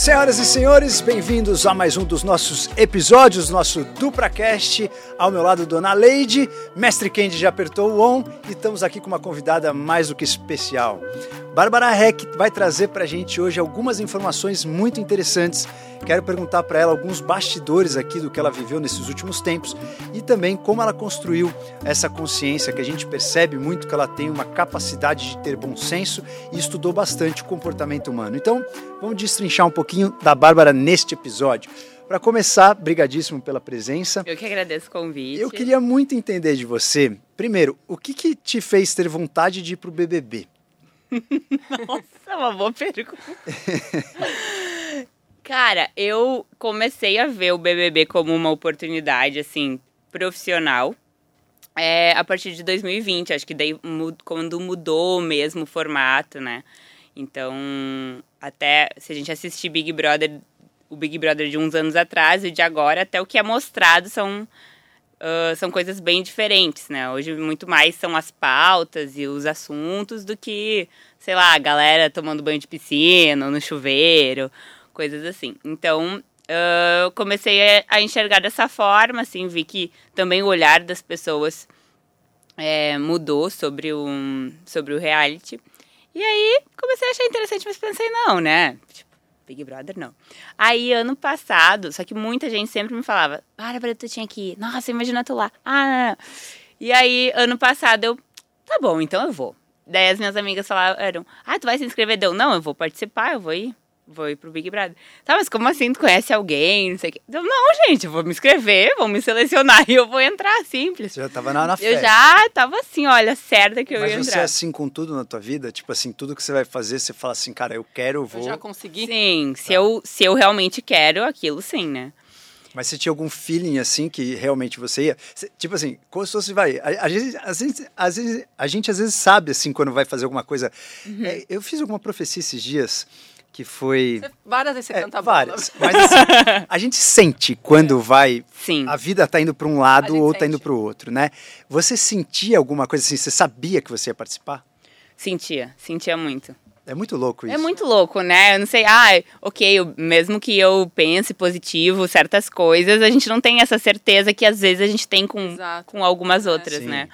Senhoras e senhores, bem-vindos a mais um dos nossos episódios, nosso DupraCast. Ao meu lado, Dona Leide, Mestre Kendi já apertou o on e estamos aqui com uma convidada mais do que especial. Bárbara Heck vai trazer para a gente hoje algumas informações muito interessantes. Quero perguntar para ela alguns bastidores aqui do que ela viveu nesses últimos tempos e também como ela construiu essa consciência que a gente percebe muito que ela tem uma capacidade de ter bom senso e estudou bastante o comportamento humano. Então, vamos destrinchar um pouquinho da Bárbara neste episódio. Para começar, brigadíssimo pela presença. Eu que agradeço o convite. Eu queria muito entender de você, primeiro, o que, que te fez ter vontade de ir para o BBB? Nossa, é uma boa pergunta. Cara, eu comecei a ver o BBB como uma oportunidade, assim, profissional. É, a partir de 2020, acho que daí quando mudou mesmo o formato, né? Então, até se a gente assistir Big Brother, o Big Brother de uns anos atrás e de agora, até o que é mostrado são Uh, são coisas bem diferentes, né? Hoje muito mais são as pautas e os assuntos do que, sei lá, a galera tomando banho de piscina, no chuveiro, coisas assim. Então, uh, comecei a enxergar dessa forma, assim, vi que também o olhar das pessoas é, mudou sobre o, sobre o reality. E aí, comecei a achar interessante, mas pensei, não, né? Tipo, Big Brother, não. Aí, ano passado, só que muita gente sempre me falava, Bárbara, tu tinha que ir. Nossa, imagina tu lá. Ah, não, não. E aí, ano passado, eu, tá bom, então eu vou. Daí as minhas amigas falaram, ah, tu vai se inscrever? Deu, não, eu vou participar, eu vou ir vou ir pro Big Brother. Tá, mas como assim? Tu conhece alguém? Não sei o quê. Eu, não, gente, eu vou me inscrever, vão me selecionar e eu vou entrar, simples. Você já tava na, na fé. Eu já tava assim, olha, certa que eu mas ia entrar. Mas você é assim com tudo na tua vida? Tipo assim, tudo que você vai fazer, você fala assim, cara, eu quero, eu vou... Eu já consegui? Sim, se, tá. eu, se eu realmente quero aquilo, sim, né? Mas você tinha algum feeling assim que realmente você ia? Tipo assim, como se fosse vai. A, a, gente, a, gente, às vezes, a gente às vezes sabe assim quando vai fazer alguma coisa. Uhum. É, eu fiz alguma profecia esses dias que foi. Você, várias vezes você é, canta várias. Mas assim, a gente sente quando é. vai. Sim. A vida tá indo para um lado ou tá indo para o outro, né? Você sentia alguma coisa assim? Você sabia que você ia participar? Sentia, sentia muito. É muito louco isso. É muito louco, né? Eu não sei, ah, ok, eu, mesmo que eu pense positivo certas coisas, a gente não tem essa certeza que às vezes a gente tem com, com algumas é. outras, né?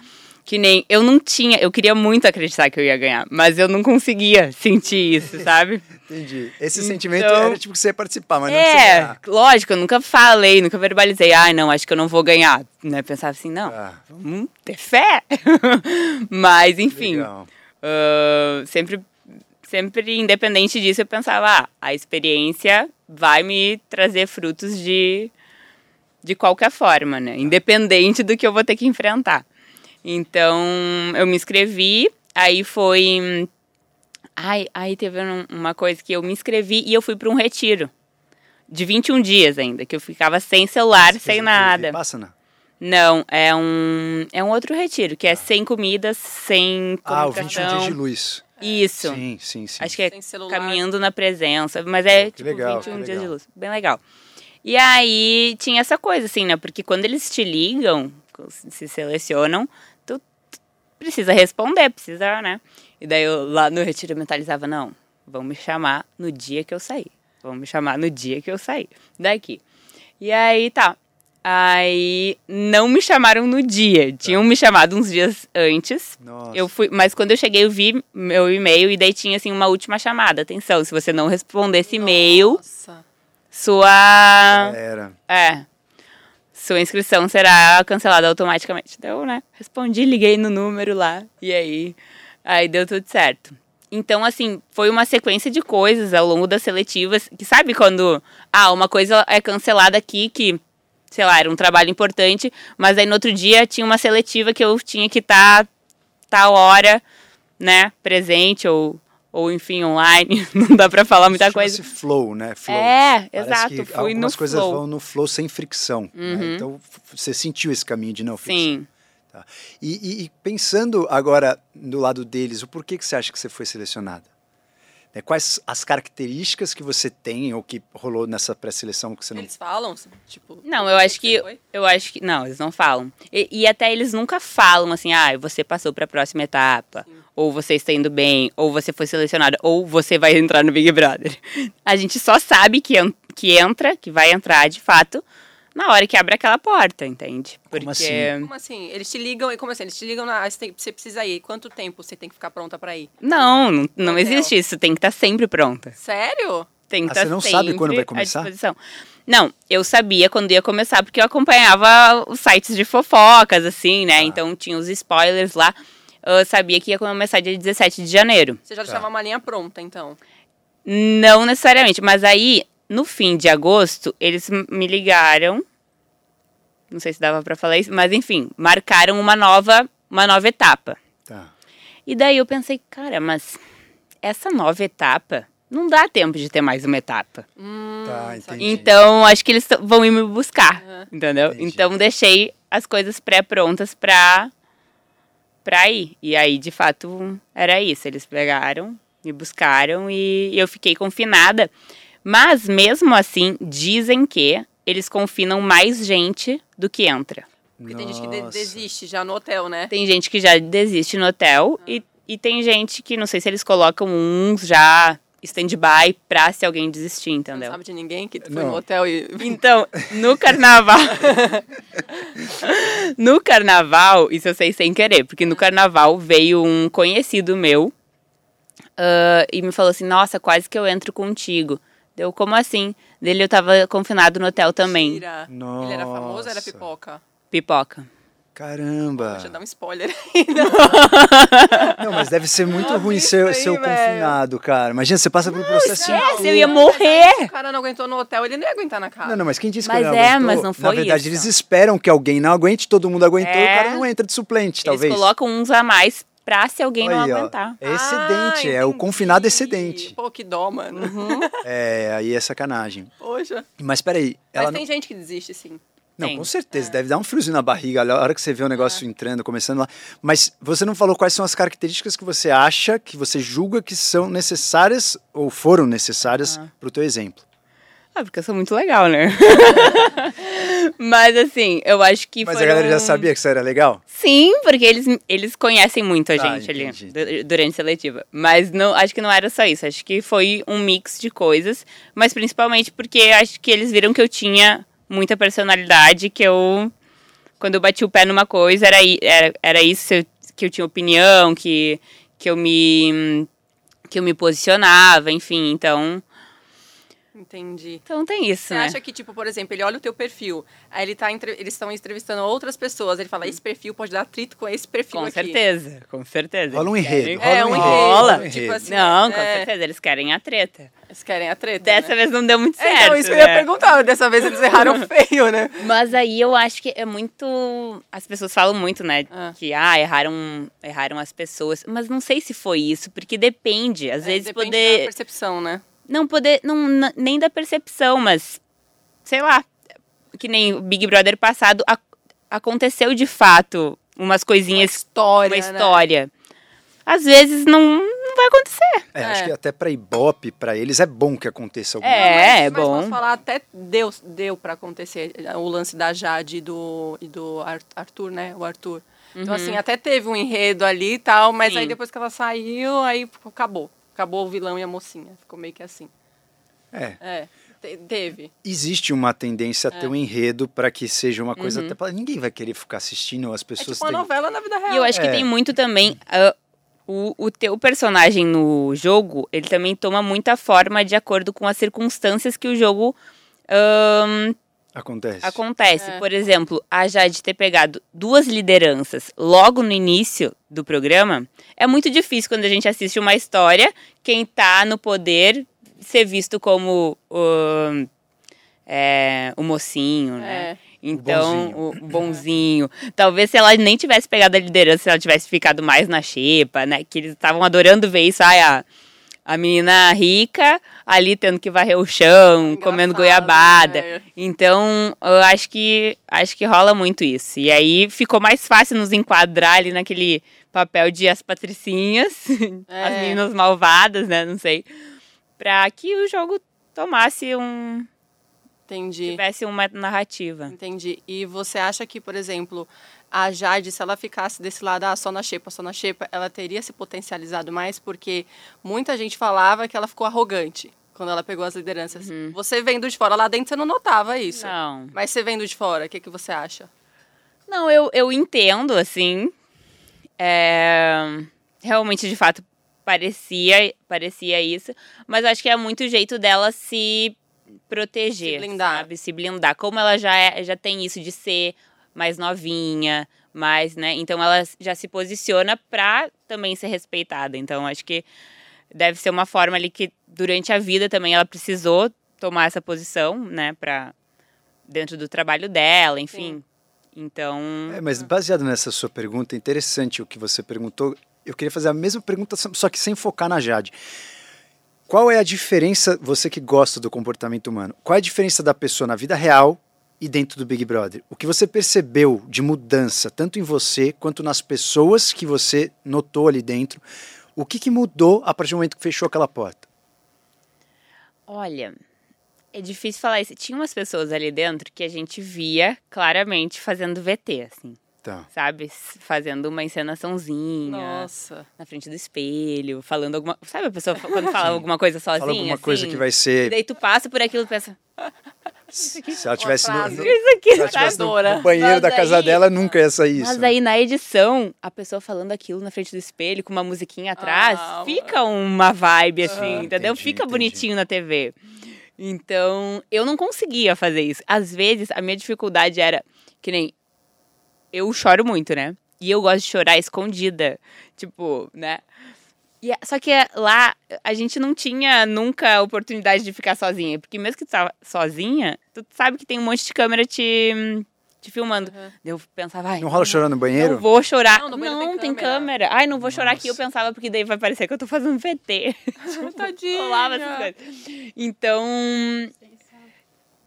Que nem eu não tinha, eu queria muito acreditar que eu ia ganhar, mas eu não conseguia sentir isso, sabe? Entendi. Esse então, sentimento era tipo que você ia participar, mas não É, ganhar. lógico, eu nunca falei, nunca verbalizei, ai, ah, não, acho que eu não vou ganhar. Né? Pensava assim, não, ah. vamos ter fé. mas, enfim, uh, sempre, sempre independente disso, eu pensava, ah, a experiência vai me trazer frutos de, de qualquer forma, né? Independente do que eu vou ter que enfrentar. Então, eu me inscrevi, aí foi. Ai, aí teve uma coisa que eu me inscrevi e eu fui para um retiro. De 21 dias ainda, que eu ficava sem celular, Você sem nada. Pássana? Não, é um, é um outro retiro, que é ah. sem comidas, sem. Ah, o 21 dias de luz. Isso. Sim, sim, sim. Acho que é caminhando na presença, mas é que tipo legal, 21 dias de luz. Bem legal. E aí tinha essa coisa, assim, né? Porque quando eles te ligam, se selecionam, precisa responder, precisa, né? E daí eu lá no retiro mentalizava, não, vão me chamar no dia que eu sair. Vão me chamar no dia que eu sair daqui. E aí tá. Aí não me chamaram no dia. Tinham me chamado uns dias antes. Nossa. Eu fui, mas quando eu cheguei eu vi meu e-mail e daí tinha assim uma última chamada. Atenção, se você não responder esse e-mail, sua Já era. É sua inscrição será cancelada automaticamente. Então, né, respondi, liguei no número lá e aí, aí deu tudo certo. Então, assim, foi uma sequência de coisas ao longo das seletivas, que sabe quando, ah, uma coisa é cancelada aqui que, sei lá, era um trabalho importante, mas aí no outro dia tinha uma seletiva que eu tinha que estar tá, tal hora, né, presente ou ou enfim, online, não dá para falar muita coisa. flow, né? Flow. É, Parece exato, fui algumas no coisas flow. vão no flow sem fricção. Né? Uhum. Né? Então, você sentiu esse caminho de não fricção. Sim. Tá. E, e, e, pensando agora do lado deles, o porquê que você acha que você foi selecionada? Né? Quais as características que você tem ou que rolou nessa pré-seleção que você não... Eles falam, tipo... Não, eu acho que... Eu acho que... Não, eles não falam. E, e, até eles nunca falam assim, ah, você passou para a próxima etapa. Sim ou você está indo bem, ou você foi selecionada, ou você vai entrar no Big Brother. A gente só sabe que, que entra, que vai entrar de fato, na hora que abre aquela porta, entende? Porque Como assim? Como assim? Eles te ligam, e como assim? Eles te ligam na. Você, precisa ir. Quanto tempo você tem que ficar pronta pra ir? não, não, não existe isso, tem que estar sempre pronta. Sério? Tem que Ah, estar você não sabe quando vai à começar? disposição. Não, eu sabia quando ia começar, porque eu acompanhava os sites de fofocas, assim, né? Tá. Então tinha os spoilers lá. Eu sabia que ia começar dia 17 de janeiro. Você já Tá. deixava uma linha pronta, então. Não necessariamente, mas aí, no fim de agosto, eles me ligaram. Não sei se dava pra falar isso, mas enfim, marcaram uma nova, uma nova etapa. Tá. E daí eu pensei, cara, mas essa nova etapa não dá tempo de ter mais uma etapa. Hum, Tá, entendi. Então, acho que eles vão ir me buscar, Aham. entendeu? Entendi. Então, deixei as coisas pré-prontas pra, pra ir. E aí, de fato, era isso. Eles pegaram, me buscaram e eu fiquei confinada. Mas, mesmo assim, dizem que eles confinam mais gente do que entra. Porque tem gente que desiste já no hotel, né? Tem gente que já desiste no hotel e, e tem gente que, não sei se eles colocam uns já stand-by pra se alguém desistir, Você não entendeu? sabe de ninguém que foi Não. no hotel e. Então, no carnaval. no carnaval, isso eu sei sem querer, porque no carnaval veio um conhecido meu ah, e me falou assim: Nossa, quase que eu entro contigo. Deu, como assim? Dele eu tava confinado no hotel também. Mentira. Ele era famoso ou era Nossa. pipoca? Pipoca. Caramba. Deixa eu dar um spoiler aí. Não, mas deve ser muito ruim ser, aí, ser o confinado, cara. Imagina, você passa por um processo. Esquece, eu ia morrer. O cara não aguentou no hotel, ele não ia aguentar na casa. Não, não, mas quem disse que Mas ele não é, aguentou? mas não Na foi verdade, isso. eles esperam que alguém não aguente, todo mundo aguentou, É. o cara não entra de suplente, talvez. Eles colocam uns a mais pra se alguém não Aí, ó. aguentar. É excedente, é o Ah, confinado excedente. Pô, que dó, mano. É, aí é sacanagem. Poxa. Mas peraí, ela Mas não... tem gente que desiste, sim. Não, Tem. com certeza, deve dar um friozinho na barriga a hora que você vê o negócio entrando, começando lá. Mas você não falou quais são as características que você acha, que você julga que são necessárias ou foram necessárias pro teu exemplo. Ah, porque eu sou muito legal, né? Mas assim, eu acho que Mas foram... a galera já sabia que isso era legal? Sim, porque eles, eles conhecem muito a Tá, gente entendi, ali du- durante a seletiva. Mas não, acho que não era só isso. Acho que foi um mix de coisas. Mas principalmente porque acho que eles viram que eu tinha muita personalidade, que eu. Quando eu bati o pé numa coisa, era, era, era isso que eu tinha opinião, que, que eu me. que eu me posicionava, enfim. Então. Entendi. Então tem isso, Você né? acha que, tipo, por exemplo, ele olha o teu perfil, aí ele tá entre- eles estão entrevistando outras pessoas, ele fala, esse perfil pode dar atrito com esse perfil Com aqui. certeza, com certeza. Rola um enredo, É, um enredo. rola um tipo assim, Não, com É. certeza, eles querem a treta. Eles querem a treta, Dessa né? vez não deu muito É, certo. então, isso que eu ia né? perguntar. Dessa vez eles erraram feio, né? Mas aí eu acho que é muito. As pessoas falam muito, né? Ah. Que ah, erraram, erraram as pessoas. Mas não sei se foi isso, porque depende. Às É, vezes depende poder. da percepção, né? Não poder. Não, nem da percepção, mas. Sei lá. Que nem o Big Brother passado ac- aconteceu de fato umas Uma coisinhas. história, Uma né? história. Às vezes não, não vai acontecer. É, acho É. que até pra Ibope, pra eles, é bom que aconteça alguma É, coisa. mas, é mas bom. posso falar, até deu, deu pra acontecer o lance da Jade e do, e do Ar- Arthur, né? O Arthur. Então, assim, até teve um enredo ali e tal, mas Uhum. Sim. aí depois que ela saiu, aí acabou. Acabou o vilão e a mocinha. Ficou meio que assim. É. É, te- teve. Existe uma tendência a É. ter um enredo pra que seja uma coisa Uhum. até pra... Ninguém vai querer ficar assistindo, as É pessoas tipo uma têm... novela na vida real. E eu acho que É. tem muito também. ah, o, o teu personagem no jogo, ele também toma muita forma de acordo com as circunstâncias que o jogo ahn, Acontece. acontece. É. Por exemplo, a Jade ter pegado duas lideranças logo no início do programa é muito difícil quando a gente assiste uma história, quem tá no poder ser visto como o, é, o mocinho, né? É. Então, o bonzinho. Talvez se ela nem tivesse pegado a liderança, se ela tivesse ficado mais na xepa, né? Que eles estavam adorando ver isso. Ai, a, a menina rica ali tendo que varrer o chão, Engraçado, comendo goiabada. né? Então, eu acho que acho que rola muito isso. E aí ficou mais fácil nos enquadrar ali naquele papel de as patricinhas, É. as meninas malvadas, né? Não sei. Pra que o jogo tomasse um, Entendi. tivesse uma narrativa. Entendi. E você acha que, por exemplo, a Jade, se ela ficasse desse lado, ah, só na xepa, só na xepa, ela teria se potencializado mais? Porque muita gente falava que ela ficou arrogante quando ela pegou as lideranças. Você vendo de fora, lá dentro você não notava isso. Não. Mas você vendo de fora, o que, que você acha? Não, eu, eu entendo, assim. É, realmente, de fato, parecia, parecia isso. Mas acho que é muito o jeito dela se proteger, Se blindar. sabe? Se blindar. Como ela já, é, já tem isso de ser mais novinha, mais, né? Então ela já se posiciona pra também ser respeitada. Então acho que deve ser uma forma ali que durante a vida também ela precisou tomar essa posição, né? Pra, dentro do trabalho dela, enfim. Então... É, mas baseado nessa sua pergunta, interessante o que você perguntou. Eu queria fazer a mesma pergunta, só que sem focar na Jade. Qual é a diferença, você que gosta do comportamento humano, qual é a diferença da pessoa na vida real e dentro do Big Brother? O que você percebeu de mudança, tanto em você quanto nas pessoas que você notou ali dentro? O que, que mudou a partir do momento que fechou aquela porta? Olha, é difícil falar isso. Tinha umas pessoas ali dentro que a gente via claramente fazendo VT, assim. Tá. Sabe? Fazendo uma encenaçãozinha. Nossa. Na frente do espelho, falando alguma. Sabe a pessoa quando fala alguma coisa sozinha? Fala alguma coisa assim? que vai E ser. daí tu passa por aquilo e pensa. Se ela tivesse no, no- Isso aqui, se ela sabe? tivesse no, banheiro Mas da casa aí- dela, nunca ia sair isso. Mas aí na edição, a pessoa falando aquilo na frente do espelho, com uma musiquinha atrás, Ah, fica uma vibe assim, entendeu? Entendi, fica entendi. bonitinho na TV. Então, eu não conseguia fazer isso. Às vezes, a minha dificuldade era que nem eu choro muito, né? E eu gosto de chorar escondida, tipo, né? E, é- só que é, lá a gente não tinha nunca a oportunidade de ficar sozinha, porque mesmo que tu tá sozinha, tu sabe que tem um monte de câmera te, te filmando. Eu pensava, vai. Não rola chorando no banheiro? Não vou chorar. Não, Não, tem tem, câmera. câmera. Ai, não vou chorar aqui. Eu Nossa. pensava, porque daí vai parecer que eu tô fazendo VT. Tadinha. Rolava essas coisas. Então,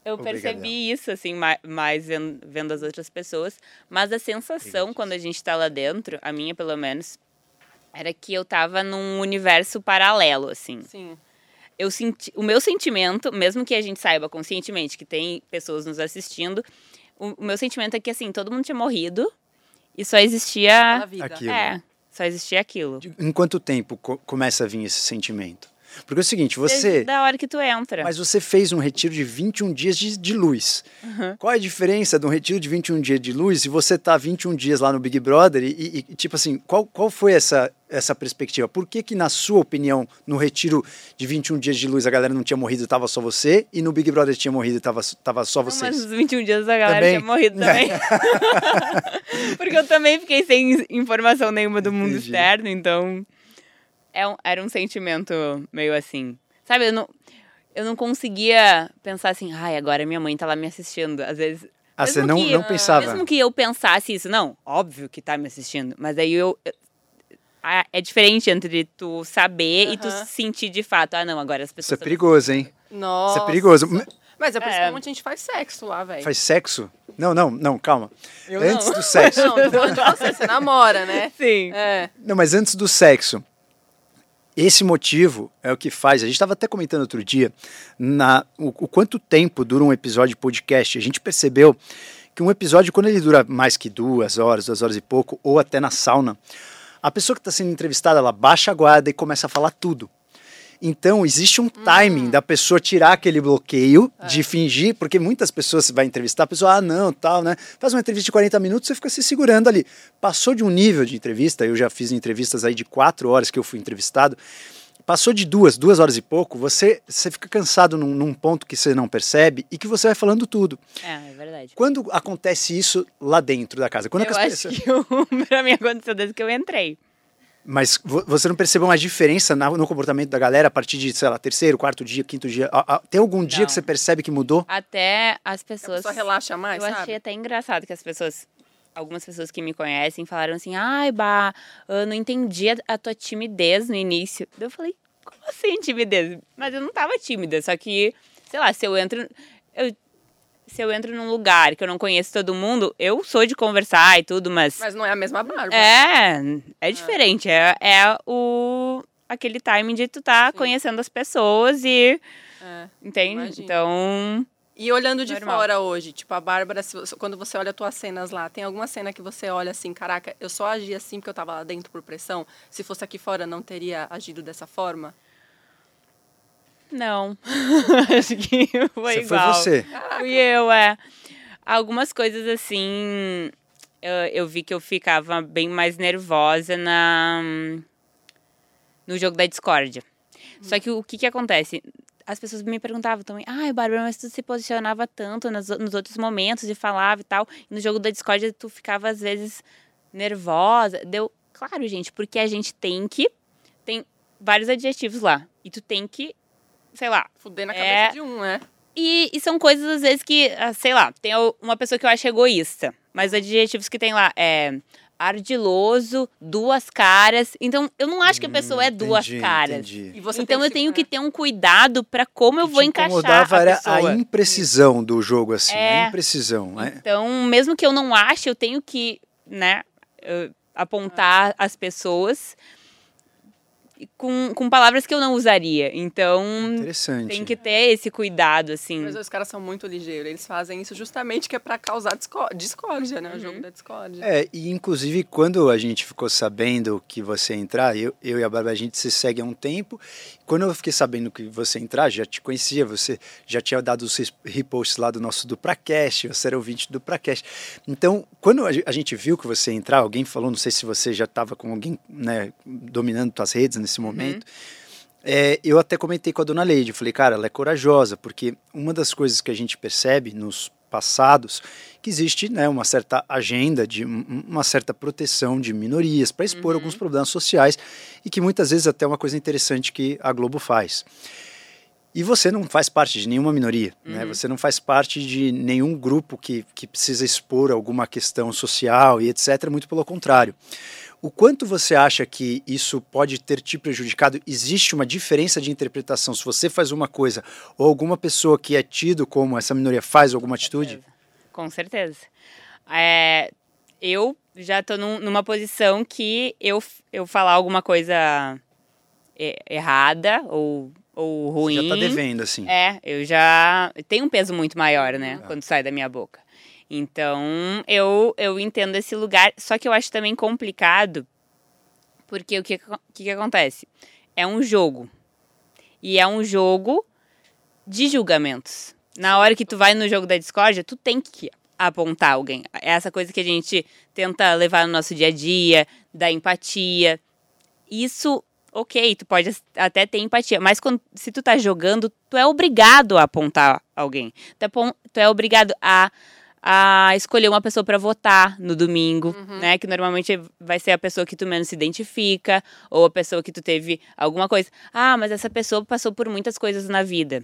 eu percebi isso, assim, ma- mais vendo, vendo as outras pessoas. Mas a sensação, quando a gente tá lá dentro, a minha pelo menos, era que eu tava num universo paralelo, assim Sim. eu senti, o meu sentimento, mesmo que a gente saiba conscientemente que tem pessoas nos assistindo, o, o meu sentimento é que assim, todo mundo tinha morrido e só existia vida. Aquilo. é, só existia aquilo. Em quanto tempo co- começa a vir esse sentimento? Porque é o seguinte, Desde você. da hora que tu entra. Mas você fez um retiro de 21 dias de, de luz. Qual é a diferença de um retiro de 21 dias de luz e você tá 21 dias lá no Big Brother? E, e- tipo assim, qual, qual foi essa, essa perspectiva? Por que, que, na sua opinião, no retiro de 21 dias de luz a galera não tinha morrido e tava só você? E no Big Brother tinha morrido e tava, tava só Não, vocês? mas os 21 dias a galera Também? tinha morrido também. Porque eu também fiquei sem informação nenhuma do mundo Entendi. externo, então é um- era um sentimento meio assim. Sabe, eu não, eu não conseguia pensar assim, ai, agora minha mãe tá lá me assistindo. Às vezes. Ah, você não, que- não pensava? Mesmo que eu pensasse isso, não, óbvio que tá me assistindo, mas aí eu. eu- é diferente entre tu saber e tu sentir de fato, ah, não, agora as Isso pessoas. é tão- perigoso, hein? Nossa. Isso é perigoso. Mas é por isso É. que um monte de gente faz sexo lá, velho. Faz sexo? Não, não, não, calma. Eu antes não. do sexo. Não, tô falando de você, você namora, né? Sim. É. Não, mas antes do sexo. Esse motivo é o que faz. A gente estava até comentando outro dia na, o, o quanto tempo dura um episódio de podcast. A gente percebeu que um episódio, quando ele dura mais que duas horas, duas horas e pouco, ou até na sauna, a pessoa que está sendo entrevistada, ela baixa a guarda e começa a falar tudo. Então, existe um timing da pessoa tirar aquele bloqueio de fingir, porque muitas pessoas você vai entrevistar, a pessoa, ah, não, tal, né? Faz uma entrevista de 40 minutos, você fica se segurando ali. Passou de um nível de entrevista, eu já fiz entrevistas aí de quatro horas que eu fui entrevistado, passou de duas, duas horas e pouco, você, você fica cansado num, num ponto que você não percebe e que você vai falando tudo. É, é verdade. Quando acontece isso lá dentro da casa? Quando é que eu acho pessoas... que o, pra mim aconteceu desde que eu entrei. Mas vo- você não percebeu uma diferença na- no comportamento da galera a partir de, sei lá, terceiro, quarto dia, quinto dia? Tem algum dia Não. que você percebe que mudou? Até as A pessoas. pessoa relaxa mais, eu sabe? achei até engraçado que as pessoas. Algumas pessoas que me conhecem falaram assim: ai, Bah, eu não entendi a, tua timidez no início. Eu falei: como assim timidez? Mas eu não tava tímida, só que, sei lá, se eu entro. Eu, se eu entro num lugar que eu não conheço todo mundo, eu sou de conversar e tudo, mas. Mas não é a mesma barba. É, é diferente. É, é o aquele timing de tu tá conhecendo as pessoas e. É. Entende? Imagino. Então. E olhando de Normal. fora hoje, tipo, a Bárbara, quando você olha as tuas cenas lá, tem alguma cena que você olha assim, caraca, eu só agi assim porque eu tava lá dentro por pressão? Se fosse aqui fora, não teria agido dessa forma? Não. Acho que foi Você foi igual. você. Fui eu, é. Algumas coisas assim, eu, eu vi que eu ficava bem mais nervosa na no jogo da discórdia. Só que o que que acontece? As pessoas me perguntavam também, ai, Bárbara, mas tu se posicionava tanto nos, nos outros momentos e falava e tal. E no jogo da discórdia tu ficava, às vezes, nervosa. Deu, claro, gente, porque a gente tem que. Tem vários adjetivos lá. E tu tem que, sei lá, Fuder na É. cabeça de um, né? e, e são coisas, às vezes, que, ah, sei lá, tem uma pessoa que eu acho egoísta, mas adjetivos que tem lá é ardiloso, duas caras. Então, eu não acho que a pessoa é duas Entendi, caras. entendi. E você Então, eu tenho que se- ter um cuidado pra como eu que vou te encaixar a era pessoa. a imprecisão do jogo, assim. É. A imprecisão, né? Então, mesmo que eu não ache, eu tenho que, né, apontar as pessoas com, com palavras que eu não usaria. Então, Interessante. tem que ter esse cuidado, assim. Mas os caras são muito ligeiros. Eles fazem isso justamente que é pra causar discó- discórdia, né? O Uhum. jogo da discórdia. É, e inclusive quando a gente ficou sabendo que você ia entrar, eu, eu e a Bárbara, a gente se segue há um tempo. Quando eu fiquei sabendo que você ia entrar, já te conhecia, você já tinha dado os reposts lá do nosso Dupracast, você era ouvinte do Dupracast. Então, quando a ge- a gente viu que você ia entrar, alguém falou, não sei se você já estava com alguém né, dominando suas redes nesse momento, é, eu até comentei com a dona Leide, falei, cara, ela é corajosa, porque uma das coisas que a gente percebe nos passados, que existe né, uma certa agenda de um- uma certa proteção de minorias para expor alguns problemas sociais e que muitas vezes até é uma coisa interessante que a Globo faz. E você não faz parte de nenhuma minoria, né? Você não faz parte de nenhum grupo que, que precisa expor alguma questão social e etc. Muito pelo contrário. O quanto você acha que isso pode ter te prejudicado? Existe uma diferença de interpretação se você faz uma coisa ou alguma pessoa que é tido como essa minoria faz alguma atitude? Com certeza. É, eu já tô num- numa posição que eu, eu falar alguma coisa e- errada ou, ou Você ruim. já está devendo, assim. É, eu já. Tem um peso muito maior, né? Quando sai da minha boca. Então, eu, eu entendo esse lugar. Só que eu acho também complicado, porque o que, que, que acontece? É um jogo. E é um jogo de julgamentos. Na hora que tu vai no jogo da discórdia, tu tem que apontar alguém. É essa coisa que a gente tenta levar no nosso dia a dia, da empatia. Isso, ok, tu pode até ter empatia, mas quando, se tu tá jogando, tu é obrigado a apontar alguém. Tu é, tu é obrigado a, a escolher uma pessoa para votar no domingo, né? Que normalmente vai ser a pessoa que tu menos se identifica, ou a pessoa que tu teve alguma coisa. Ah, mas essa pessoa passou por muitas coisas na vida.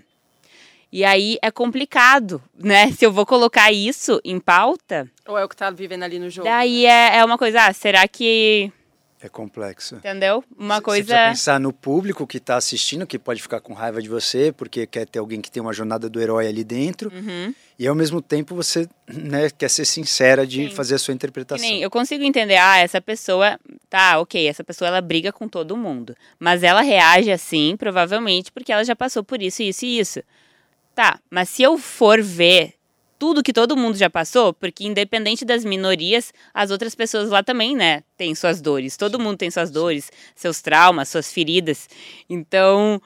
E aí é complicado, né? Se eu vou colocar isso em pauta, Ou é o que tá vivendo ali no jogo? daí é, é uma coisa, ah, será que. É complexo. Entendeu? Uma Você coisa. precisa pensar no público que está assistindo, que pode ficar com raiva de você, porque quer ter alguém que tem uma jornada do herói ali dentro. Uhum. E ao mesmo tempo você né, quer ser sincera de Sim. fazer a sua interpretação. eu consigo entender, ah, essa pessoa, tá, ok, essa pessoa ela briga com todo mundo, mas ela reage assim, provavelmente, porque ela já passou por isso, isso e isso. Tá, mas se eu for ver tudo que todo mundo já passou, porque independente das minorias, as outras pessoas lá também, né, têm suas dores. Todo mundo tem suas dores, seus traumas, suas feridas. Então,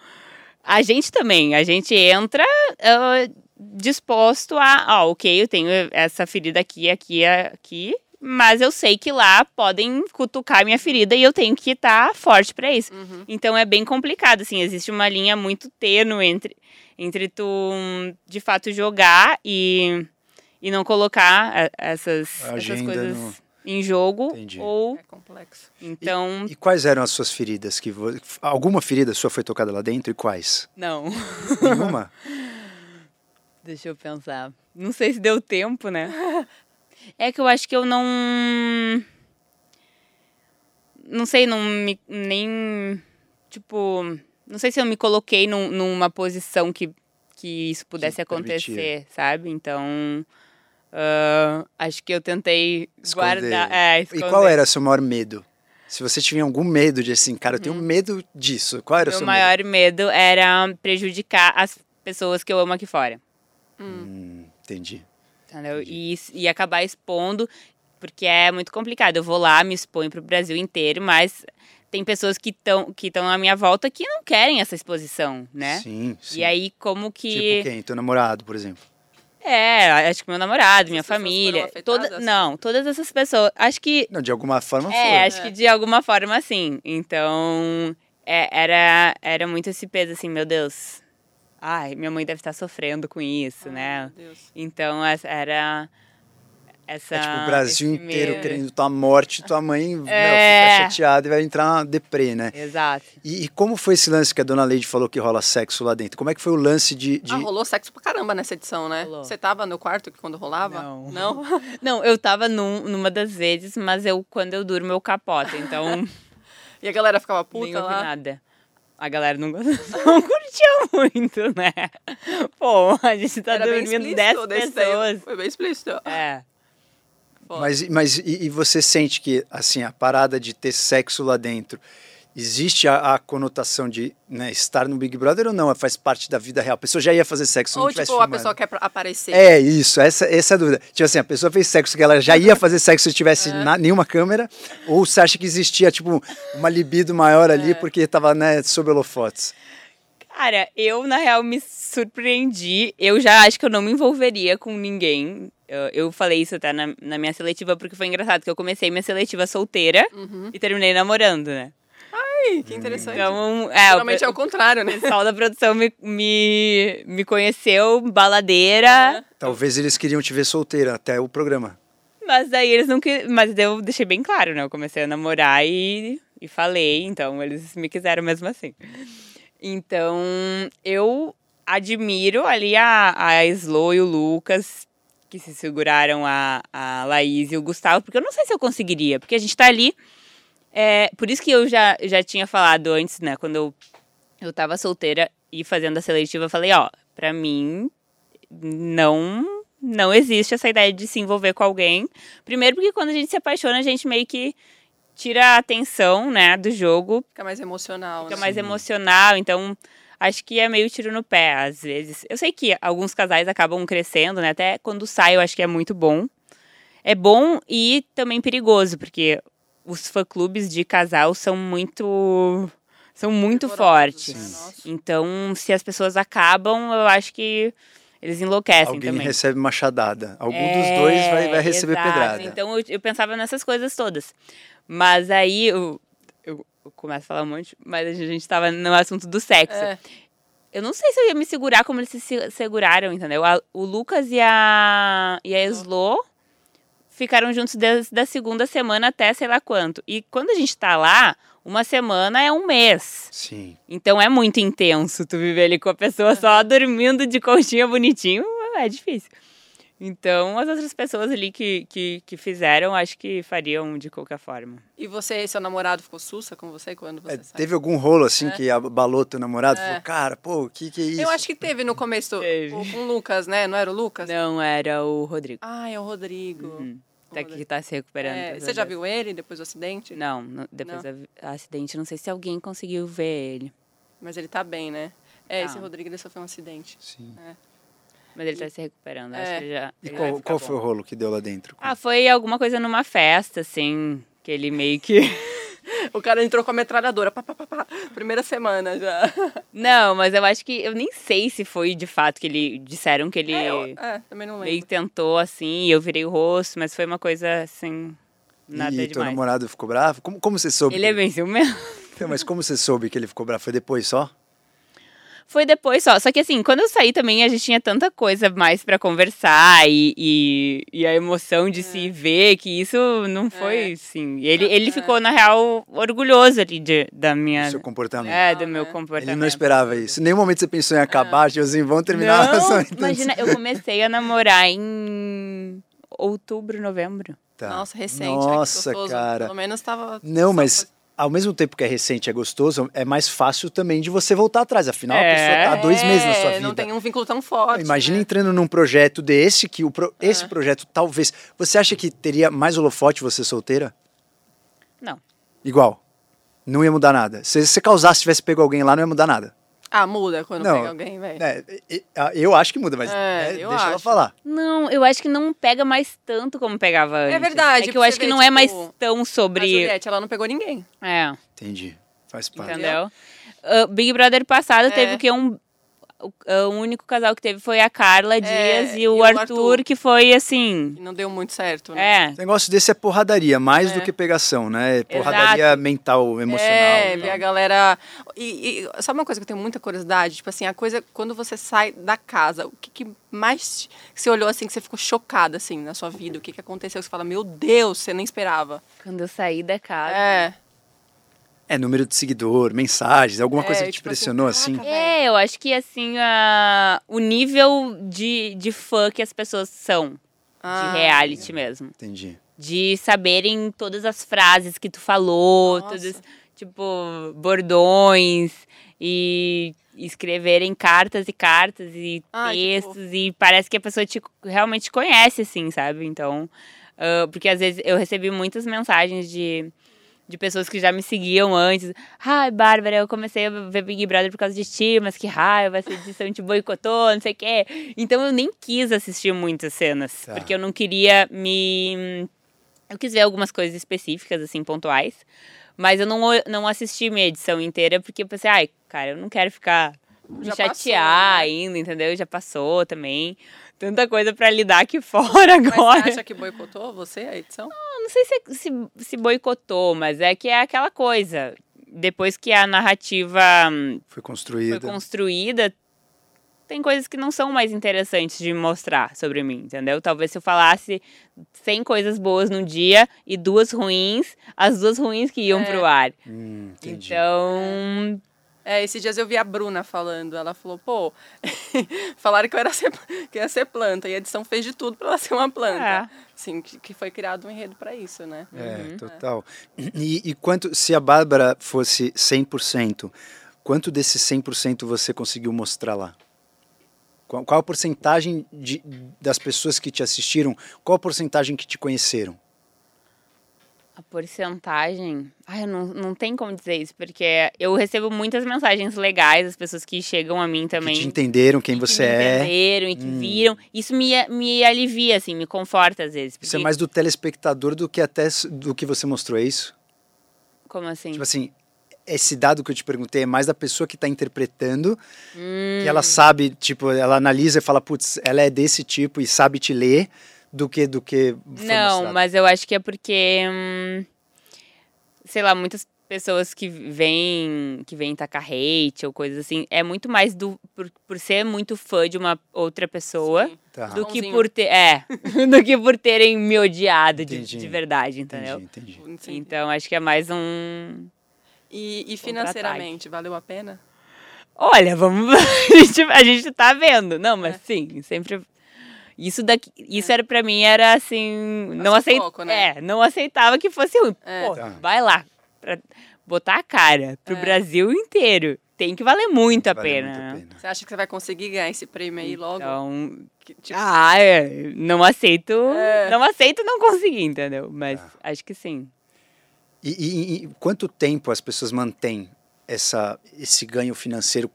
a gente também, a gente entra ah, disposto a, ah, ok, eu tenho essa ferida aqui, aqui, aqui, mas eu sei que lá podem cutucar minha ferida e eu tenho que estar forte para isso. Uhum. Então é bem complicado, assim, existe uma linha muito tênue entre, entre tu, de fato, jogar e, e não colocar a- essas, essas coisas no- em jogo. Entendi. Ou, É complexo. então, E quais eram as suas feridas? Que vo... Alguma ferida sua foi tocada lá dentro e quais? não. Nenhuma? Deixa eu pensar. Não sei se deu tempo, né? É que eu acho que eu não. Não sei, não me. Nem. Tipo. Não sei se eu me coloquei num- numa posição que, que isso pudesse Que acontecer, permitia. sabe? Então. ah, acho que eu tentei Esconder. guardar. É, E esconder. qual era o seu maior medo? Se você tinha algum medo de assim, cara, eu tenho medo disso. Qual era o Meu seu maior medo era prejudicar as pessoas que eu amo aqui fora. Hum, entendi. Entendeu? E, e acabar expondo, porque é muito complicado. Eu vou lá, me exponho pro Brasil inteiro, mas tem pessoas que estão que estão à minha volta que não querem essa exposição, né? Sim, sim. E aí, como que. Tipo quem? Teu namorado, por exemplo. É, acho que meu namorado, minha família. Toda, não, todas essas pessoas. Acho que. Não, de alguma forma foi. É, acho que de alguma forma sim. Então, é, era, era muito esse peso assim, meu Deus. Ai, minha mãe deve estar sofrendo com isso, Ai, né? meu Deus. Então, essa era. Essa, É tipo o Brasil inteiro medo. querendo tua morte, tua mãe meu, É. fica chateada e vai entrar na deprê, né? Exato. E, e como foi esse lance que a dona Leide falou que rola sexo lá dentro? Como é que foi o lance de. de- Ah, rolou sexo pra caramba nessa edição, né? Rolou. Você tava no quarto quando rolava? Não. Não? Não, eu tava num- numa das vezes, mas eu, quando eu durmo, eu capoto. Então, E a galera ficava nem puta ouvi lá. nada. A galera não, não curtia muito, né? Pô, a gente tá Era dormindo explícito 10 desse daí. pessoas. Foi bem explícito. É. Pô. Mas, mas e, e você sente que, assim, a parada de ter sexo lá dentro, existe a, a conotação de né, estar no Big Brother ou não? Faz parte da vida real? A pessoa já ia fazer sexo se Ou não tivesse tipo, a pessoa quer aparecer. É, isso, essa, essa é a dúvida. Tipo assim, a pessoa fez sexo que ela já ia fazer sexo se tivesse É. na- nenhuma câmera, ou você acha que existia, tipo, uma libido maior É. ali porque tava, né, sob holofotes? Cara, eu, na real, me surpreendi. Eu já acho que eu não me envolveria com ninguém. Eu, eu falei isso até na, na minha seletiva, porque foi engraçado que eu comecei minha seletiva solteira Uhum. e terminei namorando, né? Ai, que interessante. Então, é, o, Geralmente é o contrário, né? o pessoal da produção me, me, me conheceu, baladeira, Talvez eles queriam te ver solteira até o programa. mas daí eles não que Mas eu deixei bem claro, né? Eu comecei a namorar e, e falei, então eles me quiseram mesmo assim. Então, eu admiro ali a, a Slo e o Lucas, que se seguraram a, a Laís e o Gustavo, porque eu não sei se eu conseguiria, porque a gente tá ali. É, por isso que eu já, já tinha falado antes, né? Quando eu, eu tava solteira e fazendo a seletiva, eu falei, ó, pra mim não não existe essa ideia de se envolver com alguém. Primeiro porque quando a gente se apaixona, a gente meio que tira a atenção, né, do jogo, Fica mais emocional. fica né? mais emocional, então acho que é meio tiro no pé às vezes. Eu sei que alguns casais acabam crescendo, né? Até quando sai eu acho que é muito bom. É bom e também perigoso, porque os fã-clubes de casal são muito são muito Fervorosos, fortes. né? Nossa. Então, se as pessoas acabam, eu acho que eles enlouquecem Alguém também. recebe machadada. Algum É, dos dois vai, vai receber exato. pedrada. Então eu, eu pensava nessas coisas todas. Mas aí eu começo a falar um monte, mas a gente tava no assunto do sexo. É. Eu não sei se eu ia me segurar como eles se se- seguraram, entendeu? A- o Lucas e a, e a Slo ficaram juntos desde a segunda semana até sei lá quanto. E quando a gente tá lá, uma semana é um mês. Sim. Então é muito intenso tu viver ali com a pessoa só dormindo de conchinha bonitinho, é difícil. Então as outras pessoas ali que, que, que fizeram, acho que fariam de qualquer forma. E você, seu namorado, ficou sussa com você quando você É, saiu? teve algum rolo assim É. que abalou teu namorado? É. Falou, cara, pô, o que, que é isso? Eu acho que teve no começo Teve. o- com o Lucas, né? Não era o Lucas? Não era o Rodrigo. Ah, é o Rodrigo. Uhum. Até que tá se recuperando. É, você já viu ele depois do acidente? Não, não- depois do acidente, não sei se alguém conseguiu ver ele. Mas ele tá bem, né? É, esse Tá. Rodrigo ele sofreu um acidente. Sim. Mas ele tá se recuperando. Acho É. que ele já. E ele qual, qual foi o rolo que deu lá dentro? Ah, foi alguma coisa numa festa, assim. Que ele meio que. O cara entrou com a metralhadora. Pá, pá, pá, pá. Primeira semana já. Não, mas eu acho que. Eu nem sei se foi de fato que ele. Disseram que ele É, eu- é, também não lembro. que tentou assim, e eu virei o rosto, mas foi uma coisa assim. Nada e teu demais. namorado ficou bravo? Como, como você soube? Ele é bem ciumento. Mas como você soube que ele ficou bravo? Foi depois só? Foi depois só. Só que assim, quando eu saí também, a gente tinha tanta coisa mais pra conversar e, e, e a emoção de É. se ver, que isso não foi assim. Ele, ele É. ficou, na real, orgulhoso ali de, da minha. Do seu comportamento? É, do Não, meu né? comportamento. Ele não esperava isso. Em nenhum momento você pensou em acabar, tipo assim, vamos terminar o Não, relacionamento. imagina, eu comecei a namorar em outubro, novembro. Tá. Nossa, recente. Nossa, cara. Pelo menos tava. Não, mas ao mesmo tempo que é recente, é gostoso, é mais fácil também de você voltar atrás. Afinal, a É. pessoa tá há dois meses na sua É, vida. Não tem um vínculo tão forte. Imagina né? entrando num projeto desse, que o pro- esse É. projeto talvez. Você acha que teria mais holofote você solteira? Não. Igual. Não ia mudar nada. Se você causasse, tivesse pego alguém lá, não ia mudar nada. Ah, muda quando Não, pega alguém, velho. É, e- a- eu acho que muda, mas É, né, eu deixa ela acho. falar. Não, eu acho que não pega mais tanto como pegava antes. verdade, É que eu acho que ver, não é mais tipo, tão A sobre. Juliette, ela não pegou ninguém. É, Entendi. Faz parte. entendeu? Uh, Big Brother passado É. teve o que um. O, o único casal que teve foi a Carla Dias e, e o, o Arthur, Arthur. que foi assim. E não deu muito certo, né? É. O negócio desse é porradaria, mais É. do que pegação, né? Porradaria mental, emocional. É, e ver a galera. E, e sabe uma coisa que eu tenho muita curiosidade? Tipo assim, a coisa, quando você sai da casa, o que, que mais te- você olhou assim, que você ficou chocada, assim, na sua vida? O que, que aconteceu? Que você fala, meu Deus, você nem esperava. Quando eu saí da casa. É. É, número de seguidor, mensagens, alguma É, coisa que te tipo assim, pressionou assim? caraca, É, eu acho que assim, a, o nível de, de fã que as pessoas são. Ah, de reality mesmo. Entendi. De saberem todas as frases que tu falou, Nossa. todos, tipo, bordões e escreverem cartas e cartas e Ai, que textos e parece que a pessoa te, realmente te conhece, assim, sabe? Então, ah, porque às vezes eu recebi muitas mensagens de, de pessoas que já me seguiam antes. Ai, Bárbara, eu comecei a ver Big Brother por causa de ti, mas que raiva, essa edição te boicotou, não sei o quê. Então eu nem quis assistir muitas cenas, Tá. porque eu não queria me... Eu quis ver algumas coisas específicas, assim, pontuais. Mas eu não, não assisti minha edição inteira, porque eu pensei, ai, cara, eu não quero ficar me Já chatear passou, né? ainda, entendeu? Já passou também. Tanta coisa pra lidar aqui fora Mas agora. você acha que boicotou você a edição? Eu não sei se, se, se boicotou, mas é que é aquela coisa. Depois que a narrativa hum, Foi foi construída. construída, tem coisas que não são mais interessantes de mostrar sobre mim, entendeu? Talvez se eu falasse 100 coisas boas num dia e duas ruins, as duas ruins que iam É. pro ar. Hum, entendi. Então, É, esses dias eu vi a Bruna falando. Ela falou, pô, falaram que eu era ser, que ia ser planta. E a edição fez de tudo pra ela ser uma planta. É. Assim, que, que foi criado um enredo pra isso, né? É, total. E, e quanto, se a Bárbara fosse 100%, quanto desses 100% você conseguiu mostrar lá? Qual, qual a porcentagem de, das pessoas que te assistiram, qual a porcentagem que te conheceram? A porcentagem. Ai, não, não tem como dizer isso, porque eu recebo muitas mensagens legais, as pessoas que chegam a mim também. Que te entenderam quem que você me é? entenderam e que viram. Isso me, me alivia, assim, me conforta às vezes. Isso é porque- mais do telespectador do que até do que você mostrou, é isso? Como assim? Tipo assim, esse dado que eu te perguntei é mais da pessoa que está interpretando, Hum. que ela sabe, tipo, ela analisa e fala, putz, ela é desse tipo e sabe te ler, do que do que foi Não, mostrado. mas eu acho que é porque, hum, sei lá, muitas pessoas que vêm que vêm tacar hate ou coisas assim, é muito mais do por, por ser muito fã de uma outra pessoa. Tá. do que Bonzinho. por ter, é, do que por terem me odiado de, de verdade, entendeu? Entendi, entendi. Então acho que é mais um E, e financeiramente, valeu a pena? Olha, vamos. a, gente, a gente tá vendo. Não, mas É. sim, sempre. Isso daqui. Isso era pra mim, era assim. Não aceita. sufoco, né? É, não aceitava que fosse ruim. É. Pô, Tá. vai lá. Pra botar a cara pro É. Brasil inteiro. Tem que valer muito a Vale pena. muito a pena. Você acha que você vai conseguir ganhar esse prêmio aí logo? Então. Que, tipo, Ah, é, não aceito. É. Não aceito não conseguir, entendeu? Mas Tá. acho que sim. E, e- e quanto tempo as pessoas mantêm essa, esse ganho financeiro?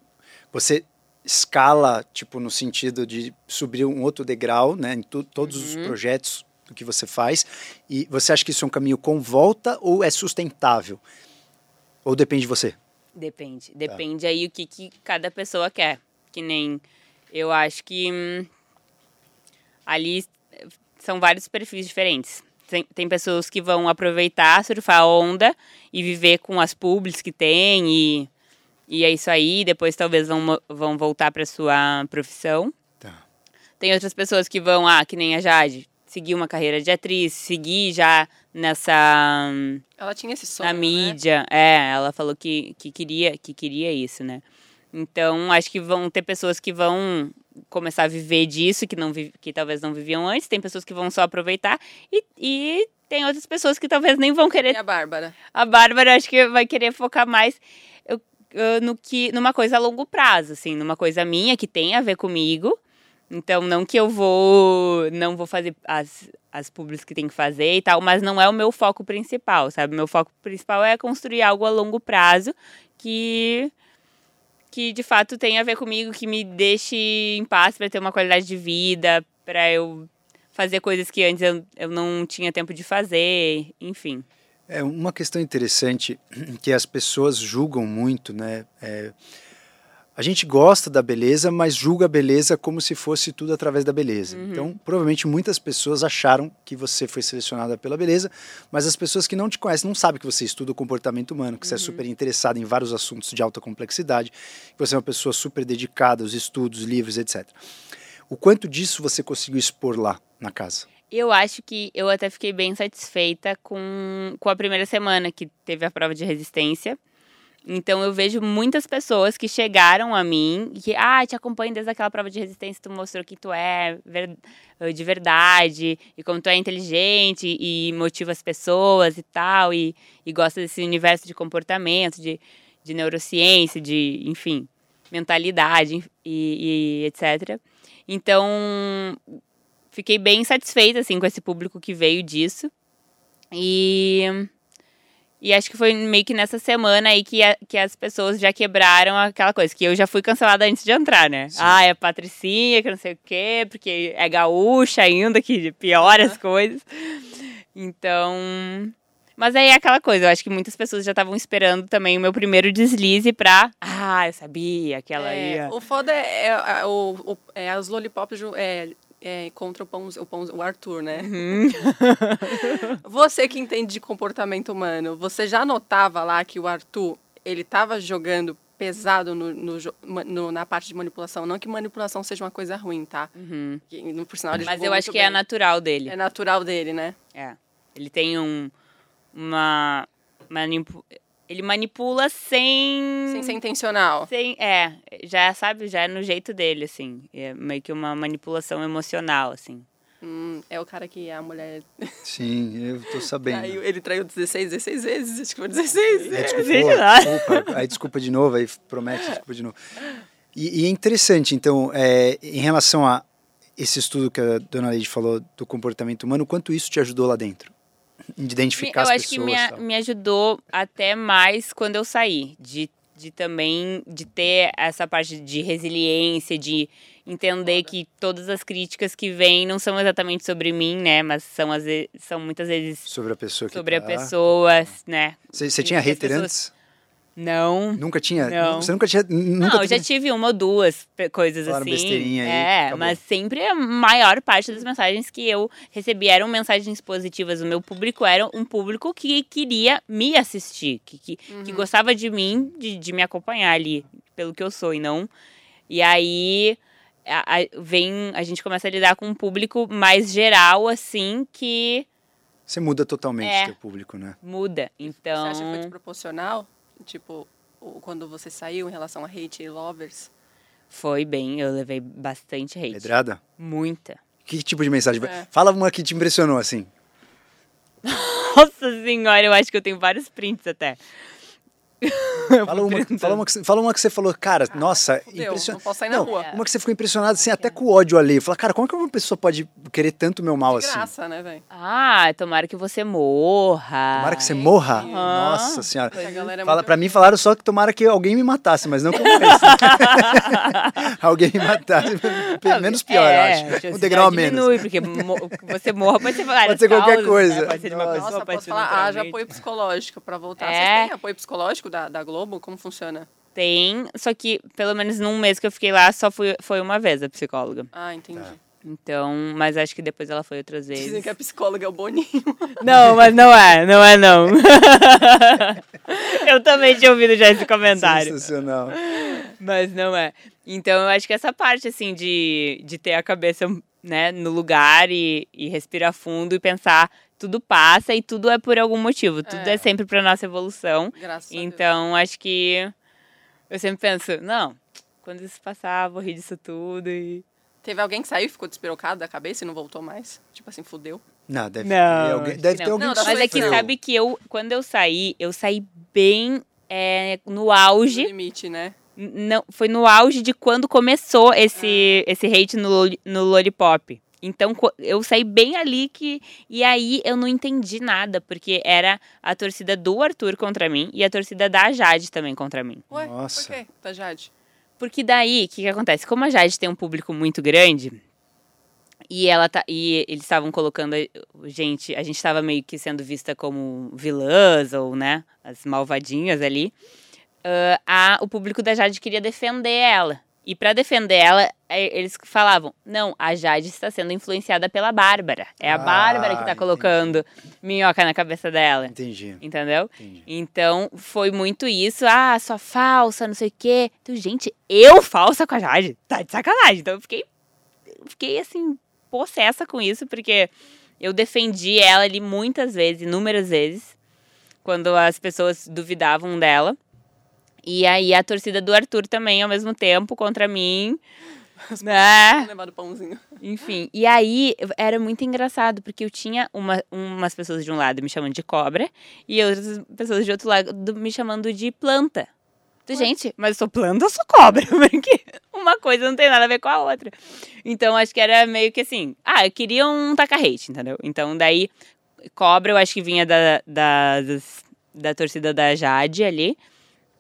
Você escala, tipo, no sentido de subir um outro degrau, né, em tu- todos os projetos do que você faz, e você acha que isso é um caminho com volta ou é sustentável? Ou depende de você? Depende. Depende aí o que, que cada pessoa quer. Que nem eu acho que hum, ali eh, são vários perfis diferentes. Tem, tem pessoas que vão aproveitar, surfar a onda e viver com as publis que tem e, e é isso aí. Depois talvez vão, vão voltar para sua profissão. Tá. Tem outras pessoas que vão, ah, que nem a Jade, seguir uma carreira de atriz, seguir já nessa ela tinha esse sonho, na né? mídia. É, ela falou que, que, queria, que queria isso, né? Então, acho que vão ter pessoas que vão começar a viver disso, que, não que talvez não viviam antes. Tem pessoas que vão só aproveitar. E, e tem outras pessoas que talvez nem vão E querer. a Bárbara? A Bárbara, acho que vai querer focar mais eu- no que, numa coisa a longo prazo, assim. Numa coisa minha que tem a ver comigo. Então, não que eu vou... Não vou fazer as, as publis que tem que fazer e tal, mas não é o meu foco principal, sabe? Meu foco principal é construir algo a longo prazo que que de fato tem a ver comigo, que me deixe em paz para ter uma qualidade de vida, para eu fazer coisas que antes eu, eu não tinha tempo de fazer, enfim. É uma questão interessante que as pessoas julgam muito, né? É, a gente gosta da beleza, mas julga a beleza como se fosse tudo através da beleza. Uhum. Então, provavelmente muitas pessoas acharam que você foi selecionada pela beleza, mas as pessoas que não te conhecem não sabem que você estuda o comportamento humano, que uhum. você é uhum. super interessado em vários assuntos de alta complexidade, que você é uma pessoa super dedicada aos estudos, livros, etc. O quanto disso você conseguiu expor lá na casa? Eu acho que eu até fiquei bem satisfeita com, com a primeira semana que teve a prova de resistência. Então eu vejo muitas pessoas que chegaram a mim e que, ah, te acompanho desde aquela prova de resistência, tu mostrou que tu é de verdade, e como tu é inteligente e motiva as pessoas e tal, e, e gosta desse universo de comportamento, de, de neurociência, de, enfim, mentalidade e, e etc. Então, fiquei bem satisfeita, assim, com esse público que veio disso. E e acho que foi meio que nessa semana aí que, a, que as pessoas já quebraram aquela coisa, que eu já fui cancelada antes de entrar, né? Sim. Ah, é a Patricinha, que não sei o quê, porque é gaúcha ainda, que piora as coisas. Então. Mas aí é aquela coisa, eu acho que muitas pessoas já estavam esperando também o meu primeiro deslize pra. Ah, eu sabia que ela é, ia. O foda é, é, é, é as lollipops é, contra o, Pão, o, o Arthur, né? Uhum. você que entende de comportamento humano, você já notava lá que o Arthur, ele estava jogando pesado no, no, no, na parte de manipulação. Não que manipulação seja uma coisa ruim, tá? Uhum. Que, por sinal, Mas eu acho que é bem. é natural dele. É natural dele, né? É. Ele tem um, uma... ele manipula sem. Sem ser intencional. Sem, é, já sabe, já é no jeito dele, assim. É meio que uma manipulação emocional, assim. Hum, é o cara que a mulher. Sim, eu tô sabendo. Traiu, ele traiu 16, 16 vezes, acho que foi 16. É, desculpa, desculpa, aí desculpa de novo, aí promete desculpa de novo. E, e é interessante, então, é, em relação a esse estudo que a dona Leide falou do comportamento humano, quanto isso te ajudou lá dentro? De identificar eu as pessoas. Eu acho que me, me ajudou até mais quando eu saí, de, de também de ter essa parte de resiliência, de entender que todas as críticas que vêm não são exatamente sobre mim, né, mas são, as, são muitas vezes sobre a pessoa que sobre tá. a pessoa, né? Você tinha hater pessoas... antes? Não. Nunca tinha? Não. Você nunca tinha. Nunca não, eu já tive uma ou duas coisas Falaram assim. besteirinha aí. É, acabou. mas sempre a maior parte das mensagens que eu recebi eram mensagens positivas. O meu público era um público que queria me assistir, que, que, uhum. que gostava de mim, de, de me acompanhar ali, pelo que eu sou, e não. E aí. A, a, vem, a gente começa a lidar com um público mais geral, assim, que. Você muda totalmente é, teu público, né? Muda. Então. Você acha que foi desproporcional? Tipo, quando você saiu em relação a hate e lovers? Foi bem, eu levei bastante hate. Pedrada? Muita. Que tipo de mensagem? É. Fala uma que te impressionou, assim. Nossa senhora, eu acho que eu tenho vários prints até. Fala uma, fala, uma que, fala uma que você falou, cara, ah, nossa, impressionante. Não posso sair na não, rua. Uma que você ficou impressionado, assim, até com o ódio ali. Fala, cara, como é que uma pessoa pode querer tanto meu mal assim? graça, né, velho? Ah, tomara que você morra. Tomara que você morra? Uhum. Nossa senhora. É fala, pra mim falaram só que tomara que alguém me matasse, mas não que eu morresse. alguém me matasse, menos pior, é, eu acho. Um degrau a menos. Diminui, porque você morra pode ser várias Pode ser qualquer causas, coisa. Né? Pode ser de uma Nossa, pessoa, pode falar, haja apoio psicológico pra voltar. É. Vocês têm apoio psicológico da, da Globo? Como funciona? Tem, só que pelo menos num mês que eu fiquei lá, só fui, foi uma vez a psicóloga. Ah, entendi. Tá. Então, mas acho que depois ela foi outras vezes. Dizem que a psicóloga é o Boninho. Não, mas não é, não é não. eu também tinha ouvido já esse comentário. Sensacional. Mas não é. Então, eu acho que essa parte, assim, de, de ter a cabeça né, no lugar e, e respirar fundo e pensar tudo passa e tudo é por algum motivo. Tudo é, é sempre para nossa evolução. Graças então, acho que eu sempre penso, não, quando isso passar, vou rir disso tudo e Teve alguém que saiu e ficou despirocado da cabeça e não voltou mais? Tipo assim, fudeu? Não, deve, não, ter, alguém, deve ter alguém não, que Mas é que sabe que eu, quando eu saí, eu saí bem é, no auge. No limite, né? Não, foi no auge de quando começou esse, ah. esse hate no, no Lollipop. Então eu saí bem ali que. E aí eu não entendi nada, porque era a torcida do Arthur contra mim e a torcida da Jade também contra mim. Ué, Nossa. por quê? Da Jade? Porque daí, o que, que acontece? Como a Jade tem um público muito grande, e ela tá. E eles estavam colocando. a Gente, a gente estava meio que sendo vista como vilãs, ou, né? As malvadinhas ali. Uh, a, o público da Jade queria defender ela. E para defender ela, é, eles falavam: não, a Jade está sendo influenciada pela Bárbara. É a Ah, Bárbara que está colocando minhoca na cabeça dela. Entendi. Entendeu? Entendi. Então, foi muito isso. Ah, sua falsa, não sei o quê. Então, gente, eu falsa com a Jade? Tá de sacanagem. Então, eu fiquei, eu fiquei assim, possessa com isso, porque eu defendi ela ali muitas vezes, inúmeras vezes, quando as pessoas duvidavam dela. E aí, a torcida do Arthur também, ao mesmo tempo, contra mim. né? Levar do pãozinho. Enfim, e aí era muito engraçado, porque eu tinha uma, umas pessoas de um lado me chamando de cobra e outras pessoas de outro lado me chamando de planta. Gente, mas eu sou planta ou sou cobra? Porque uma coisa não tem nada a ver com a outra. Então, acho que era meio que assim, ah, eu queria um taca-hate, entendeu? Então, daí, cobra eu acho que vinha da, da, das- da torcida da Jade ali.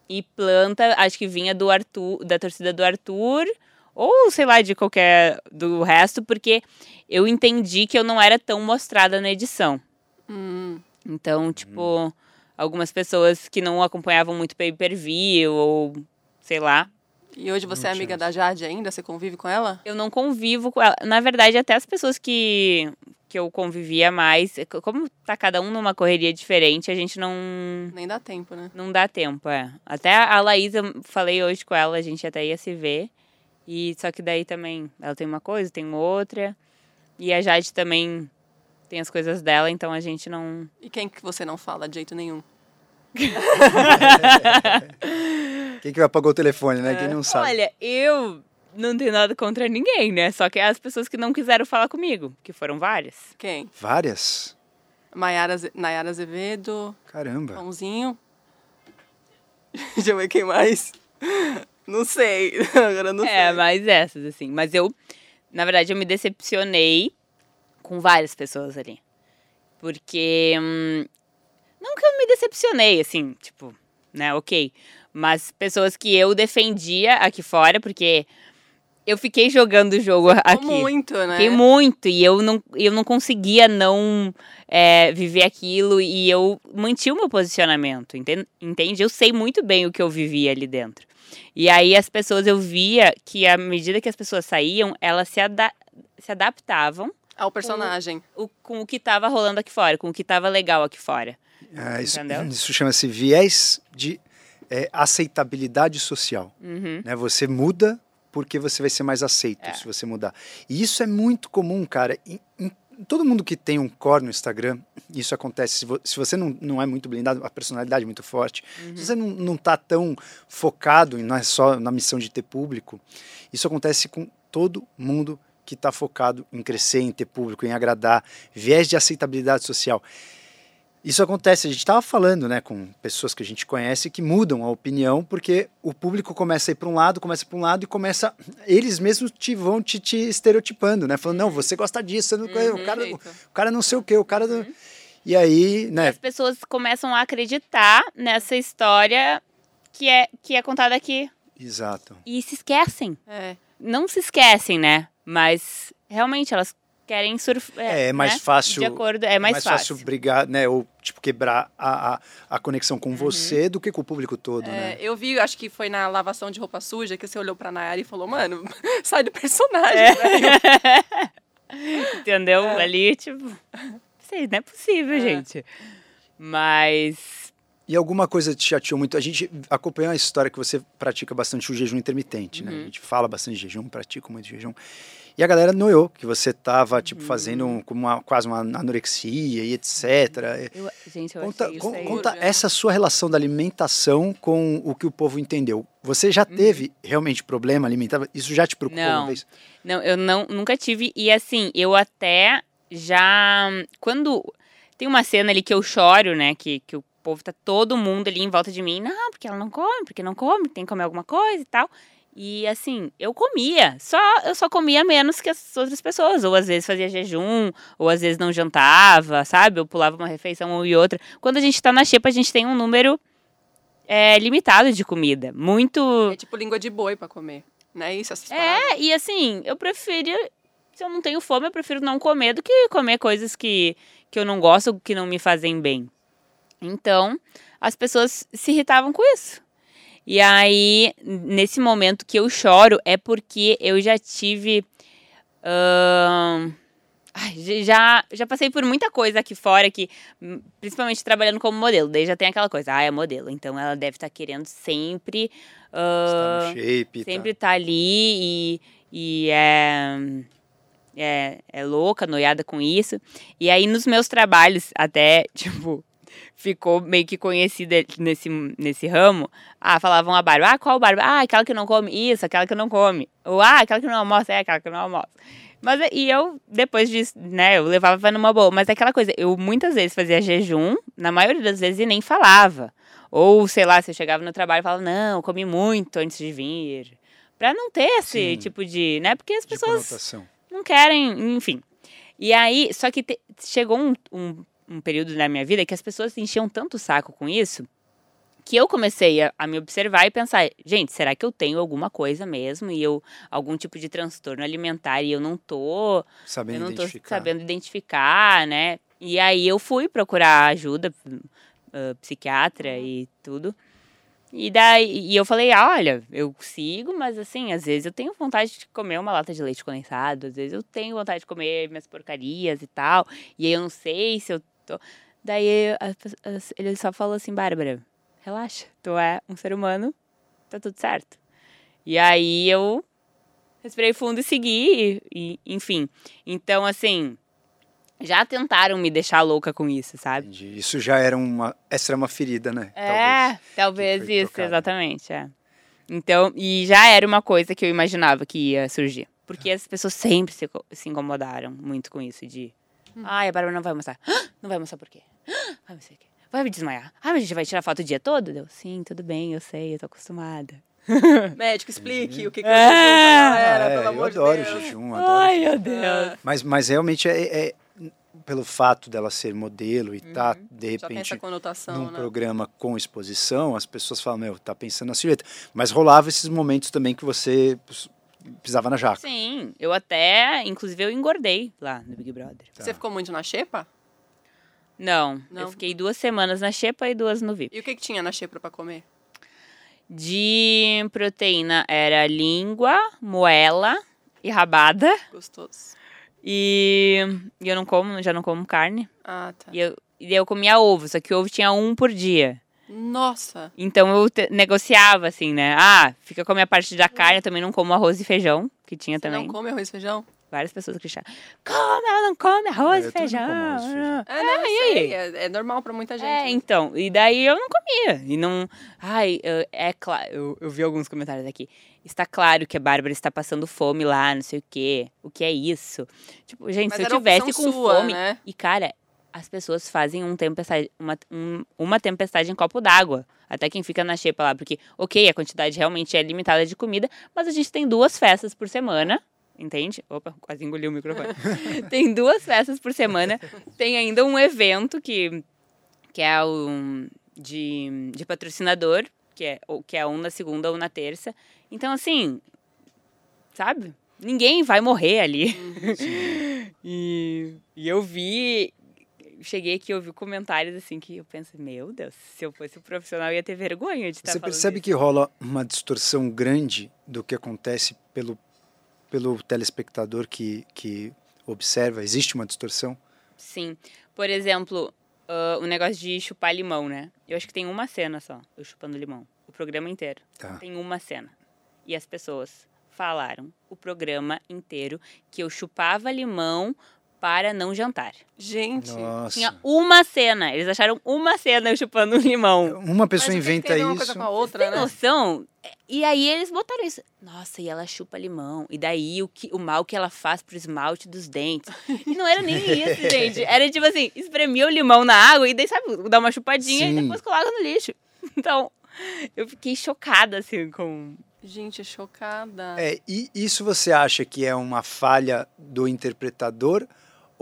E planta, acho que vinha do Arthur, da torcida do Arthur, ou sei lá, de qualquer do resto, porque eu entendi que eu não era tão mostrada na edição. Hum. Então, tipo, algumas pessoas que não acompanhavam muito pay per view, ou sei lá. E hoje você Não é amiga isso. da Jade ainda? Você convive com ela? Eu não convivo com ela. Na verdade, até as pessoas que, que eu convivia mais, como tá cada um numa correria diferente, a gente não. Nem dá tempo, né? Não dá tempo, é. Até a Laís, eu falei hoje com ela, a gente até ia se ver. E só que daí também ela tem uma coisa, tem outra. E a Jade também tem as coisas dela, então a gente não. E quem que você não fala de jeito nenhum? Quem que apagou o telefone, né? Quem não sabe. Olha, eu não tenho nada contra ninguém, né? Só que as pessoas que não quiseram falar comigo, que foram várias. Quem? Várias? Maiara, Nayara Azevedo, Caramba. Pãozinho. Deixa eu ver quem mais. Não sei. Agora não É, sei. mas essas, assim. Mas eu, na verdade, eu me decepcionei com várias pessoas ali. Porque. hum, não que eu me decepcionei, assim, tipo, né, ok. Mas pessoas que eu defendia aqui fora, porque eu fiquei jogando o jogo aqui. Muito, né? Fiquei muito, e eu não, eu não conseguia não é, viver aquilo, e eu mantive o meu posicionamento, enten- entende? Eu sei muito bem o que eu vivia ali dentro. E aí as pessoas, eu via que à medida que as pessoas saíam, elas se, ada- se adaptavam Ao personagem. o- com o que estava rolando aqui fora, com o que estava legal aqui fora. É, isso isso chama-se viés de é, aceitabilidade social. Uhum. né? Você muda porque você vai ser mais aceito É. se você mudar. E isso é muito comum, cara. Em, em- todo mundo que tem um core no Instagram, isso acontece. Se, vo- se você não, não é muito blindado, a personalidade é muito forte, Uhum. se você não, não tá tão focado, e não é só na missão de ter público, isso acontece com todo mundo que está focado em crescer, em ter público, em agradar, viés de aceitabilidade social. Isso acontece, a gente estava falando né, com pessoas que a gente conhece que mudam a opinião porque o público começa a ir para um lado, começa para um lado e começa. Eles mesmos te vão te, te estereotipando, né? Falando, não, você gosta disso, você não, Uhum. o, cara, o, Perfeito. cara não sei o quê, o cara. não- E aí, né? As pessoas começam a acreditar nessa história que é, que é contada aqui. Exato. E se esquecem. É. não se esquecem, né? Mas realmente elas querem surfar. É, é mais fácil- De acordo, é mais, fácil. brigar, né? Ou tipo, quebrar a, a, a conexão Uhum. com você do que com o público todo, É, né? eu vi, acho que foi na lavação de roupa suja que você olhou pra Nayara e falou, mano, sai do personagem, É. Entendeu? É. Ali, tipo. Sei, não é possível, É. gente. Mas. E alguma coisa te chateou muito? A gente acompanhou a história que você pratica bastante o jejum intermitente, né? Uhum. A gente fala bastante de jejum, pratica muito jejum. E a galera noiou que você tava, tipo, Uhum. fazendo um- como uma, quase uma anorexia e etc. Eu, gente, eu Conta, achei isso con- conta essa sua relação da alimentação com o que o povo entendeu. Você já Uhum. teve realmente problema alimentar? Isso já te preocupou Não. uma vez? Não, eu não, nunca tive. E assim, eu até já. Quando. Tem uma cena ali que eu choro, né? Que, que o povo tá todo mundo ali em volta de mim. Não, porque ela não come, porque não come, tem que comer alguma coisa e tal. E assim, eu comia. Só, eu só comia menos que as outras pessoas. Ou às vezes fazia jejum, ou às vezes não jantava, sabe? Eu pulava uma refeição ou e outra. Quando a gente tá na xepa, a gente tem um número é, limitado de comida. Muito. É tipo língua de boi pra comer. Não é isso? Essas palavras? É, e assim, eu prefiro. Se eu não tenho fome, eu prefiro não comer do que comer coisas que, que eu não gosto, que não me fazem bem. Então, as pessoas se irritavam com isso. E aí, nesse momento que eu choro, é porque eu já tive. ai, já, já passei por muita coisa aqui fora, que, hum, principalmente trabalhando como modelo. Daí já tem aquela coisa, ah, é modelo. Então ela deve estar querendo sempre. No shape. tá. sempre tá ali e, e é, é, é louca, noiada com isso. E aí, nos meus trabalhos, até, tipo, ficou meio que conhecida nesse, nesse ramo. Ah, falavam a barba. Ah, qual barba? Ah, aquela que não come isso, aquela que não come. Ou, ah, aquela que não almoça, é aquela que não almoça. Mas, e eu, depois disso, né, eu levava numa boa. Mas é aquela coisa, eu muitas vezes fazia jejum, na maioria das vezes, e nem falava. Ou, sei lá, você chegava no trabalho e falava, não, comi muito antes de vir. Pra não ter esse Sim. tipo de, né, porque as pessoas conotação. não querem, enfim. E aí, só que te- chegou um, um, um período na minha vida que as pessoas enchiam tanto o saco com isso que eu comecei a, a me observar e pensar, gente, será que eu tenho alguma coisa mesmo e eu algum tipo de transtorno alimentar e eu não tô, Sabendo eu não identificar. sabendo identificar, né? E aí eu fui procurar ajuda ah, psiquiatra e tudo. E daí e eu falei, ah, olha, eu sigo, mas assim, às vezes eu tenho vontade de comer uma lata de leite condensado, às vezes eu tenho vontade de comer minhas porcarias e tal, e aí eu não sei se eu tô. Daí pe- as- ele só falou assim, Bárbara, relaxa, tu é um ser humano, tá tudo certo. E aí eu respirei fundo e segui, e, e, enfim. Então, assim, já tentaram me deixar louca com isso, sabe? Entendi. Isso já era uma. Essa era uma ferida, né? É, talvez, foi isso, tocado. exatamente, é. Então, e já era uma coisa que eu imaginava que ia surgir. Porque as pessoas sempre se, se incomodaram muito com isso de... Ai, a Bárbara não vai mostrar. Não vai mostrar por quê? Vai não sei o quê. Vai me desmaiar. Ah, mas a gente vai tirar foto o dia todo? Deu, sim, tudo bem, eu sei, eu tô acostumada. Médico, explique o que, que É. é galera, Ah, pelo é, eu amor de adoro Deus. jejum, adoro. Ai, meu Deus. Mas, mas realmente é, é- pelo fato dela ser modelo e tá, de Uhum. Tem essa repente, num né? programa com exposição, as pessoas falam, meu, tá pensando na silhueta. Mas rolava esses momentos também que você pisava na jaca. Sim, eu até, inclusive eu engordei lá no Big Brother. Você ficou muito na xepa? Não, Não? eu fiquei duas semanas na Xepa e duas no VIP. E o que, que tinha na xepa pra comer? De proteína era língua, moela e rabada. Gostoso. E, e eu não como, já não como carne. Ah, tá. E eu, e daí eu comia ovo, só que ovo tinha um por dia. Nossa! Então eu negociava assim, né? Ah, fica com a minha parte da carne, eu também não como arroz e feijão, que tinha Você também. não come arroz e feijão? Várias pessoas que achavam, como ela não come arroz É, e feijão? arroz feijão. É, não, eu aí? sei. É, é normal pra muita gente. É, né? então, e daí eu não comia. E não. Ai, eu- é claro. Eu, eu vi alguns comentários aqui. Está claro que a Bárbara está passando fome lá, não sei o quê. O que é isso? Tipo, gente, Mas se eu tivesse com sua, fome. né? E, cara, as pessoas fazem um tempestade, uma, um- uma tempestade em copo d'água. Até quem fica na xepa lá. Porque, ok, a quantidade realmente é limitada de comida, mas a gente tem duas festas por semana. Entende? Opa, quase engoliu o microfone. tem duas festas por semana. Tem ainda um evento que, que é o de, de patrocinador, que é, ou- que é um na segunda ou na terça. Então, assim, sabe? Ninguém vai morrer ali. e, e eu vi. Cheguei aqui e ouvi comentários assim que eu pensei, meu Deus, se eu fosse um profissional, eu ia ter vergonha de estar Você percebe isso. que rola uma distorção grande do que acontece pelo, pelo telespectador que, que observa? Existe uma distorção? Sim. Por exemplo, ah, o negócio de chupar limão, né? Eu acho que tem uma cena só, eu chupando limão. O programa inteiro. Tá. Tem uma cena. E as pessoas falaram o programa inteiro que eu chupava limão para não jantar. Gente. Nossa. Tinha uma cena. Eles acharam uma cena eu chupando um limão. Uma pessoa Mas inventa ver uma isso. coisa com a outra, Tem né? noção? E aí eles botaram isso. Nossa, e ela chupa limão. E daí o, que, o mal que ela faz pro esmalte dos dentes. E não era nem isso, gente. Era tipo assim, espremia o limão na água e daí, sabe, dar uma chupadinha Sim. e depois coloca no lixo. Então, eu fiquei chocada, assim, com... Gente, chocada. É, e isso você acha que é uma falha do interpretador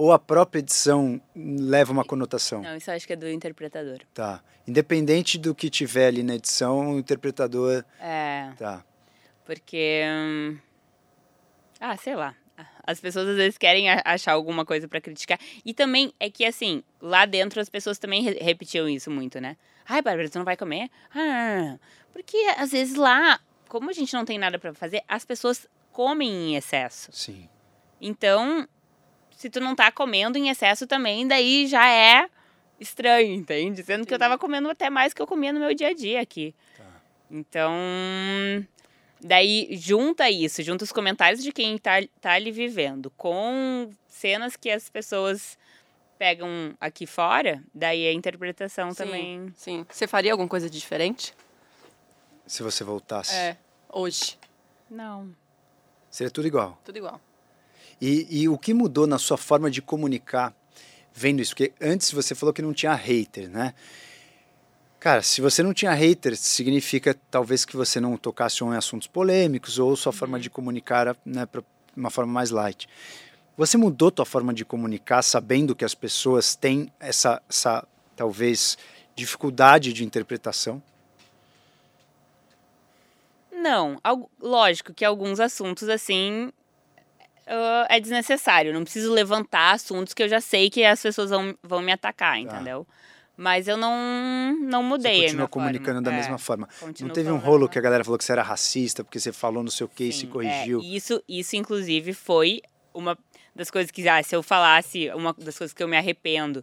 ou a própria edição leva uma conotação? Não, isso eu acho que é do interpretador. Tá. Independente do que tiver ali na edição, o interpretador. É. Tá. Porque. hum, Ah, sei lá. As pessoas às vezes querem achar alguma coisa pra criticar. E também é que, assim, lá dentro as pessoas também re- repetiam isso muito, né? Ai, Bárbara, tu não vai comer? Ah, porque às vezes lá, como a gente não tem nada pra fazer, as pessoas comem em excesso. Sim. Então, se tu não tá comendo em excesso também, daí já é estranho, entende? Sendo que eu tava comendo até mais que eu comia no meu dia a dia aqui. Então, daí junta isso, junta os comentários de quem tá, tá ali vivendo com cenas que as pessoas pegam aqui fora, daí a interpretação Sim, também. Sim. Você faria alguma coisa diferente? Se você voltasse. É. Hoje. Não. Seria tudo igual. Tudo igual. E, e o que mudou na sua forma de comunicar vendo isso? Porque antes você falou que não tinha hater, né? Cara, se você não tinha hater, significa talvez que você não tocasse em assuntos polêmicos ou sua forma de comunicar era né, pra uma forma mais light. Você mudou tua forma de comunicar sabendo que as pessoas têm essa, essa talvez dificuldade de interpretação? Não, lógico que alguns assuntos assim ah, é desnecessário. Não preciso levantar assuntos que eu já sei que as pessoas vão, vão me atacar, entendeu? Mas eu não, não mudei. Você continua comunicando forma. da É, mesma forma. Não teve um rolo que a galera falou que você era racista porque você falou não sei o que e se Sim, corrigiu. é, isso, isso, inclusive, foi uma das coisas que, ah, se eu falasse, uma das coisas que eu me arrependo.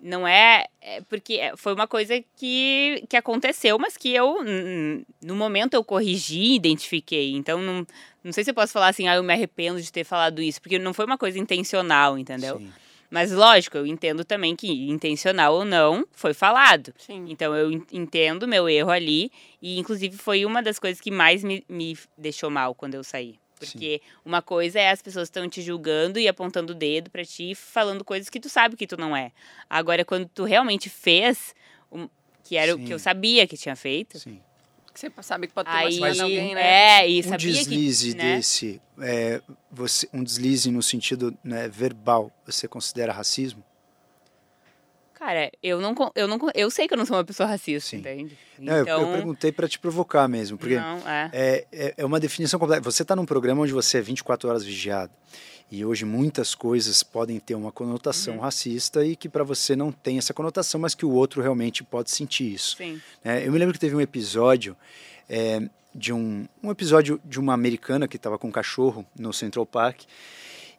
Não é, é porque foi uma coisa que, que aconteceu, mas que eu, no momento, eu corrigi, identifiquei. Então, não, não sei se eu posso falar assim, ah, eu me arrependo de ter falado isso, porque não foi uma coisa intencional, entendeu? Sim. Mas, lógico, eu entendo também que, intencional ou não, foi falado. Sim. Então eu en- entendo meu erro ali. E inclusive foi uma das coisas que mais me, me deixou mal quando eu saí. Porque uma coisa é as pessoas estão te julgando e apontando o dedo pra ti, falando coisas que tu sabe que tu não é. Agora, quando tu realmente fez, um- que era o que eu Sim. sabia que tinha feito, Sim. Que Você sabe que pode ter aí machucado alguém, né? é, e um sabia deslize que, né? desse, é, você, um deslize no sentido né, verbal, você considera racismo? Cara, eu não, eu não, eu sei que eu não sou uma pessoa racista, Sim. entende? Não, eu- Então, eu, perguntei para te provocar mesmo, porque não, é. é, é, é uma definição completa. Você está num programa onde você é 24 horas vigiado. E hoje muitas coisas podem ter uma conotação Uhum. racista e que para você não tem essa conotação, mas que o outro realmente pode sentir isso. Sim. É, eu me lembro que teve um episódio é, de um, um episódio de uma americana que estava com um cachorro no Central Park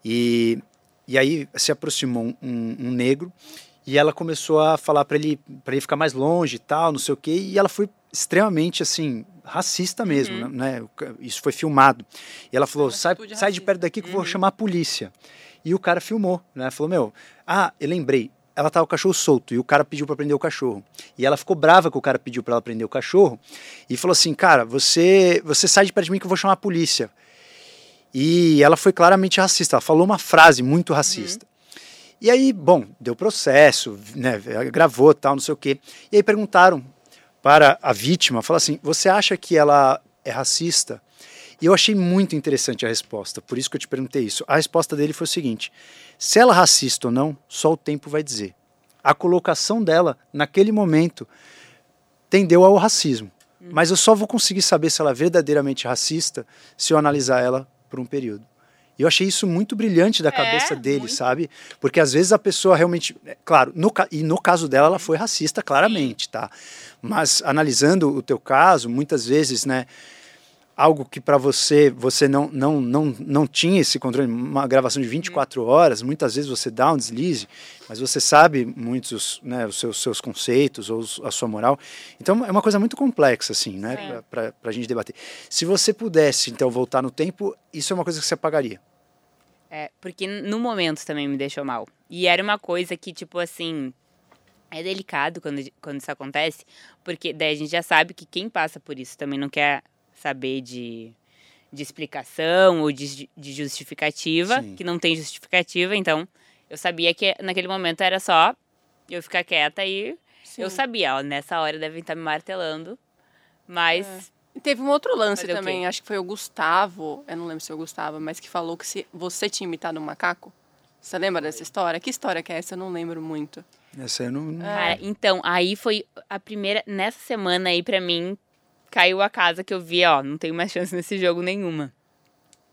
e, e aí se aproximou um, um negro e ela começou a falar para ele para ele ficar mais longe e tal, não sei o quê, e ela foi extremamente assim racista mesmo, Uhum. né? Isso foi filmado. E ela falou: sai, atitude sai de perto daqui que eu vou Uhum. chamar a polícia. E o cara filmou, né? Falou: meu, ah, eu lembrei. Ela tava com o cachorro solto e o cara pediu para prender o cachorro. E ela ficou brava que o cara pediu para ela prender o cachorro e falou assim: "Cara, você você sai de perto de mim que eu vou chamar a polícia". E ela foi claramente racista. Ela falou uma frase muito racista. E aí, bom, deu processo, né, gravou tal, não sei o quê. E aí perguntaram para a vítima, falaram assim, você acha que ela é racista? E eu achei muito interessante a resposta, por isso que eu te perguntei isso. A resposta dele foi o seguinte, se ela é racista ou não, só o tempo vai dizer. A colocação dela, naquele momento, tendeu ao racismo. Mas eu só vou conseguir saber se ela é verdadeiramente racista se eu analisar ela por um período. E eu achei isso muito brilhante da É, cabeça dele, muito. sabe? Porque às vezes a pessoa realmente. é, Claro, no, e no caso dela, ela foi racista, claramente, tá? Mas analisando o teu caso, muitas vezes, né? Algo que para você, você não, não, não, não tinha esse controle, uma gravação de 24 horas, muitas vezes você dá um deslize, mas você sabe muitos, né, os seus, seus conceitos ou a sua moral. Então é uma coisa muito complexa, assim, né, para a gente debater. Se você pudesse, então, voltar no tempo, isso é uma coisa que você apagaria. É, porque no momento também me deixou mal. E era uma coisa que, tipo assim, é delicado quando, quando isso acontece, porque daí a gente já sabe que quem passa por isso também não quer saber de, de explicação ou de, de justificativa, Sim. que não tem justificativa, então eu sabia que naquele momento era só eu ficar quieta e eu Sim. sabia, ó, nessa hora devem estar me martelando, mas E Teve um outro lance Fazer também, acho que foi o Gustavo, eu não lembro se foi o Gustavo, mas que falou que se você tinha imitado um macaco. Você lembra dessa história? Que história que é essa? Eu não lembro muito. Essa eu não. não- Cara, então, aí foi a primeira. Nessa semana aí, pra mim, caiu a casa que eu vi, ó, não tenho mais chance nesse jogo nenhuma.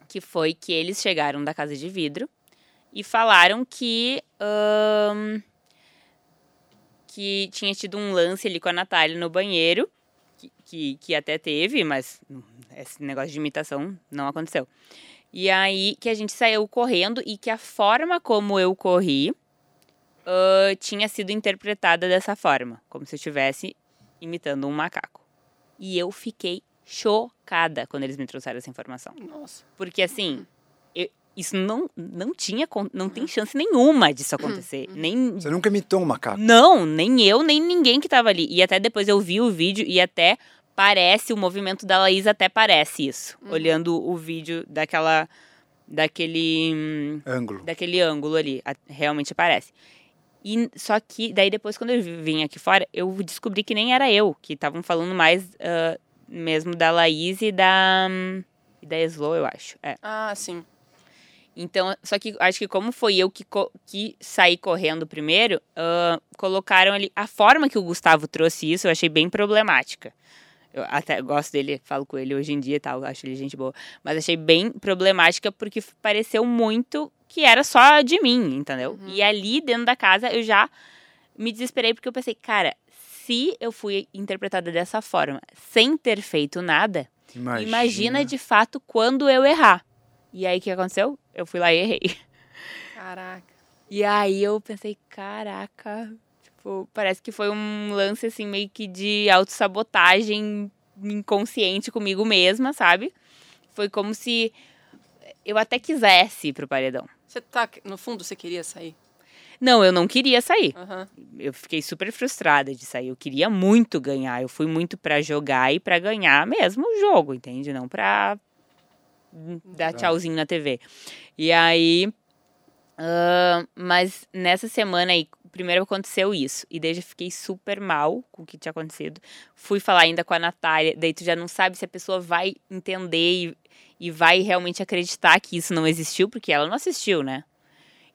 Que foi que eles chegaram da casa de vidro e falaram que. ahn, que tinha tido um lance ali com a Natália no banheiro. Que, que, que até teve, mas hum, esse negócio de imitação não aconteceu. E aí que a gente saiu correndo e que a forma como eu corri ah, tinha sido interpretada dessa forma, como se eu estivesse imitando um macaco. E eu fiquei chocada quando eles me trouxeram essa informação. Nossa. Porque assim, eu- isso não, não tinha, não tem chance nenhuma disso acontecer. Nem, Você nunca imitou um macaco. não, nem eu, nem ninguém que tava ali. E até depois eu vi o vídeo e até parece, o movimento da Laís até parece isso. Olhando o vídeo daquela, daquele, hum, Ângulo. daquele ângulo ali. A- Realmente aparece. E só que, daí depois, quando eu vim aqui fora, eu descobri que nem era eu, que estavam falando mais ah, mesmo da Laís e da. hum, E da Slow, eu acho. É. Ah, sim. Então, só que acho que como foi eu que, co- que saí correndo primeiro, ah, colocaram ali. A forma que o Gustavo trouxe isso eu achei bem problemática. Eu até gosto dele, falo com ele hoje em dia e tal, acho ele gente boa. Mas achei bem problemática porque pareceu muito que era só de mim, entendeu? E ali dentro da casa eu já me desesperei porque eu pensei, cara, se eu fui interpretada dessa forma sem ter feito nada, Imagina. Imagina de fato quando eu errar. E aí o que aconteceu? Eu fui lá e errei. Caraca. E aí eu pensei, caraca, tipo, parece que foi um lance assim meio que de autossabotagem inconsciente comigo mesma, sabe? Foi como se eu até quisesse ir pro paredão. Você tá. No fundo, você queria sair? Não, eu não queria sair. Aham. Eu fiquei super frustrada de sair. Eu queria muito ganhar. Eu fui muito pra jogar e pra ganhar mesmo o jogo, entende? Não pra dar tchauzinho na TV. E aí. Mas nessa semana aí, primeiro aconteceu isso. E daí eu fiquei super mal com o que tinha acontecido. Fui falar ainda com a Natália. Daí tu já não sabe se a pessoa vai entender e, e vai realmente acreditar que isso não existiu, porque ela não assistiu, né?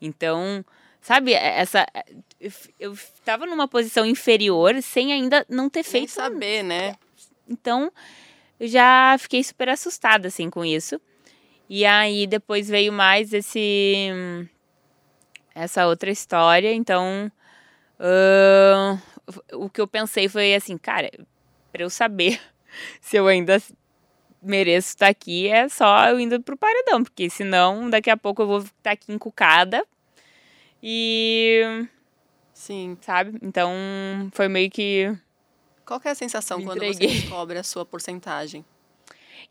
Então, sabe, essa. Eu, eu tava numa posição inferior sem ainda não ter Sem feito saber, né? então, eu já fiquei super assustada, assim, com isso. E aí, depois veio mais esse... Essa outra história, então... ahn, o que eu pensei foi assim, cara, pra eu saber se eu ainda mereço estar aqui, é só eu indo pro paredão, porque senão, daqui a pouco eu vou estar aqui encucada. E... Sim. sabe? Então, foi meio que... Qual que é a sensação quando você descobre a sua porcentagem?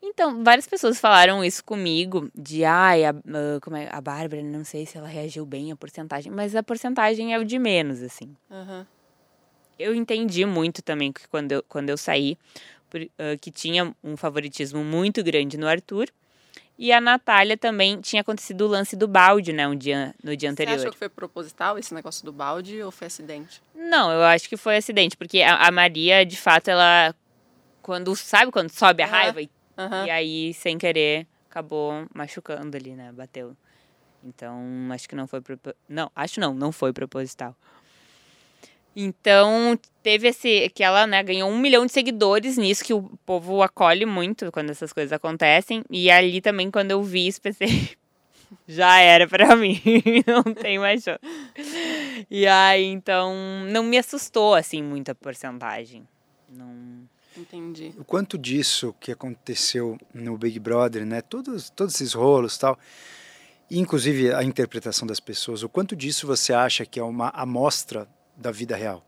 Então, várias pessoas falaram isso comigo, de ai, a, ah, como é, a Bárbara, não sei se ela reagiu bem à porcentagem, mas a porcentagem é o de menos, assim. Aham. Eu entendi muito também que quando eu, quando eu saí, por- ah, que tinha um favoritismo muito grande no Arthur, e a Natália também tinha acontecido o lance do balde, né, um dia, no dia Você anterior. achou que foi proposital esse negócio do balde ou foi acidente? Não, eu acho que foi acidente, porque a, a Maria, de fato, ela, quando, sabe quando sobe a raiva e Aham. E aí, sem querer, acabou machucando ali, né? Bateu. Então, acho que não foi. Não, acho não, não foi proposital. Então, teve esse. Que ela, né, ganhou um milhão de seguidores nisso, que o povo acolhe muito quando essas coisas acontecem. E ali também, quando eu vi isso, pensei. Já era pra mim, não tem mais chance. E aí, então, não me assustou, assim, muito a porcentagem. Não. Entendi. O quanto disso que aconteceu no Big Brother, né? Todos, todos esses rolos tal, e inclusive a interpretação das pessoas, o quanto disso você acha que é uma amostra da vida real?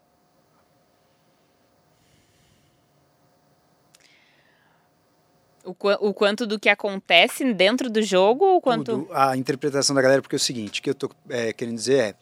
O, o quanto do que acontece dentro do jogo ou o quanto. Tudo, a interpretação da galera, porque é o seguinte, o que eu tô é, querendo dizer é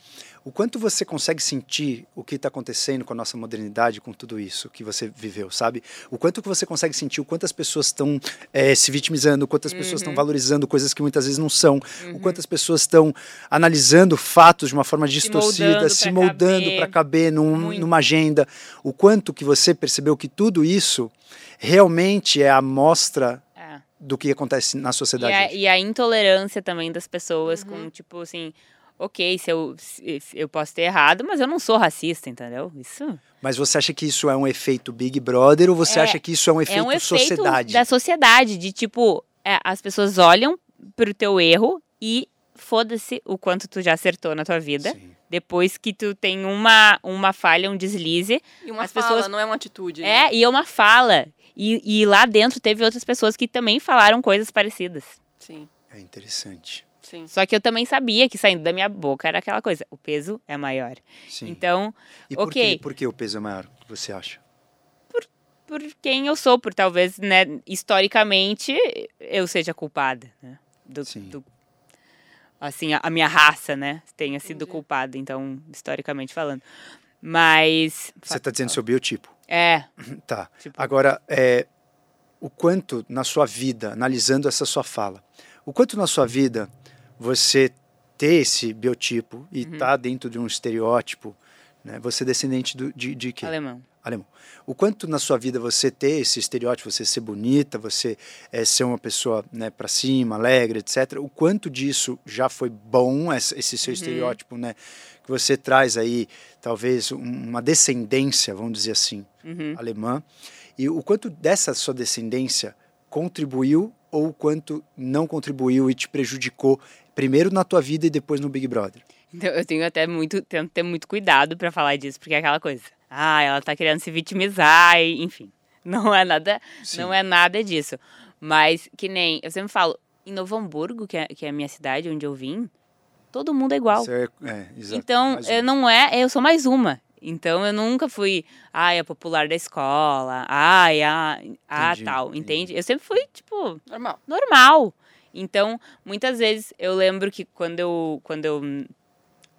o quanto você consegue sentir o que está acontecendo com a nossa modernidade, com tudo isso que você viveu, sabe? O quanto que você consegue sentir, o quanto as pessoas estão é, se vitimizando, o quanto as pessoas Uhum. estão valorizando coisas que muitas vezes não são, o quanto as pessoas estão analisando fatos de uma forma distorcida, se moldando caber. para caber num- Muito. numa agenda. O quanto que você percebeu que tudo isso realmente é a amostra É. do que acontece na E sociedade. a, hoje. e a intolerância também das pessoas com, tipo assim, ok, se eu, se, eu posso ter errado, mas eu não sou racista, entendeu? Isso Mas você acha que isso é um efeito Big Brother ou você É, acha que isso é um é efeito, um efeito sociedade? da sociedade, de tipo, é, as pessoas olham pro teu erro e foda-se o quanto tu já acertou na tua vida. Sim. Depois que tu tem uma, uma falha, um deslize. E uma As fala, pessoas- não é uma atitude. né? É, e é uma fala. E, e lá dentro teve outras pessoas que também falaram coisas parecidas. Sim, É interessante. Sim. Só que eu também sabia que saindo da minha boca era aquela coisa: o peso é maior. Sim. Então, e por, ok. que, por que o peso é maior, você acha? por quem eu sou, por talvez, né, historicamente, eu seja culpada, né? Do, Sim. do- assim, a, a minha raça, né, tenha sido Entendi. culpada, então, historicamente falando. Mas. Você está dizendo seu biotipo. É, Tá. Tipo- Agora, é, o quanto na sua vida, analisando essa sua fala, o quanto na sua vida você ter esse biotipo e Uhum. tá dentro de um estereótipo, né? Você é descendente do, de, de quê? alemão. Alemão. O quanto na sua vida você ter esse estereótipo, você ser bonita, você é, ser uma pessoa né, para cima, alegre, etc. O quanto disso já foi bom, esse seu estereótipo, né? Que você traz aí, talvez, um- uma descendência, vamos dizer assim, Uhum. alemã. E o quanto dessa sua descendência contribuiu ou o quanto não contribuiu e te prejudicou, primeiro na tua vida e depois no Big Brother. Então, eu tenho até muito, tento ter muito cuidado pra falar disso, porque é aquela coisa. Ah, ela tá querendo se vitimizar, e, enfim. Não é nada, Sim. não é nada disso. Mas que nem, eu sempre falo, em Novo Hamburgo, que é, que é a minha cidade, onde eu vim, todo mundo é igual. É, é. Então, eu não é, eu sou mais uma. Então, eu nunca fui, ai, a popular da escola, ai, a, a Entendi, tal, entendi. entende? Eu sempre fui, tipo, Normal. normal. Então, muitas vezes eu lembro que quando eu, quando eu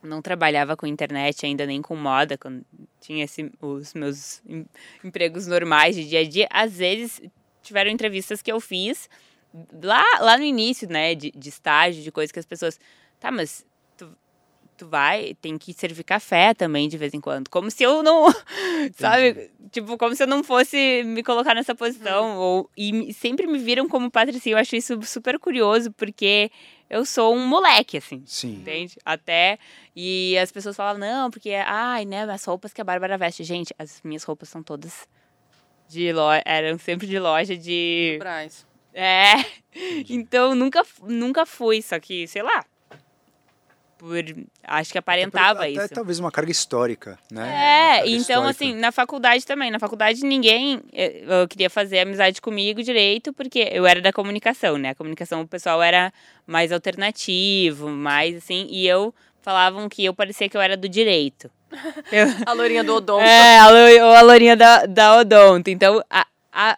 não trabalhava com internet, ainda nem com moda, quando tinha esse, os meus em- empregos normais de dia a dia, às vezes tiveram entrevistas que eu fiz lá, lá no início, né, de, de estágio, de coisas que as pessoas. Tá, mas tu, vai, tem que servir café também de vez em quando. Como se eu não. Sabe? Tipo, como se eu não fosse me colocar nessa posição. Ou, e sempre me viram como patricinha. Eu acho isso super curioso, porque eu sou um moleque, assim. Sim. Entende? Até. E as pessoas falam, não, porque, ai, né, as roupas que a Bárbara veste. Gente, as minhas roupas são todas de loja. Eram sempre de loja de. Braz. É. Então nunca, nunca fui, só que, sei lá. Por, acho que aparentava até, isso. talvez uma carga histórica, né? É, então histórica. assim, na faculdade também. Na faculdade ninguém eh, eu queria fazer amizade comigo direito, porque eu era da comunicação, né? A comunicação o pessoal era mais alternativo, mais assim, e eu falavam que eu parecia que eu era do direito. Eu- A loirinha do Odonto. é, ou a lourinha da, da Odonto. Então, a, a,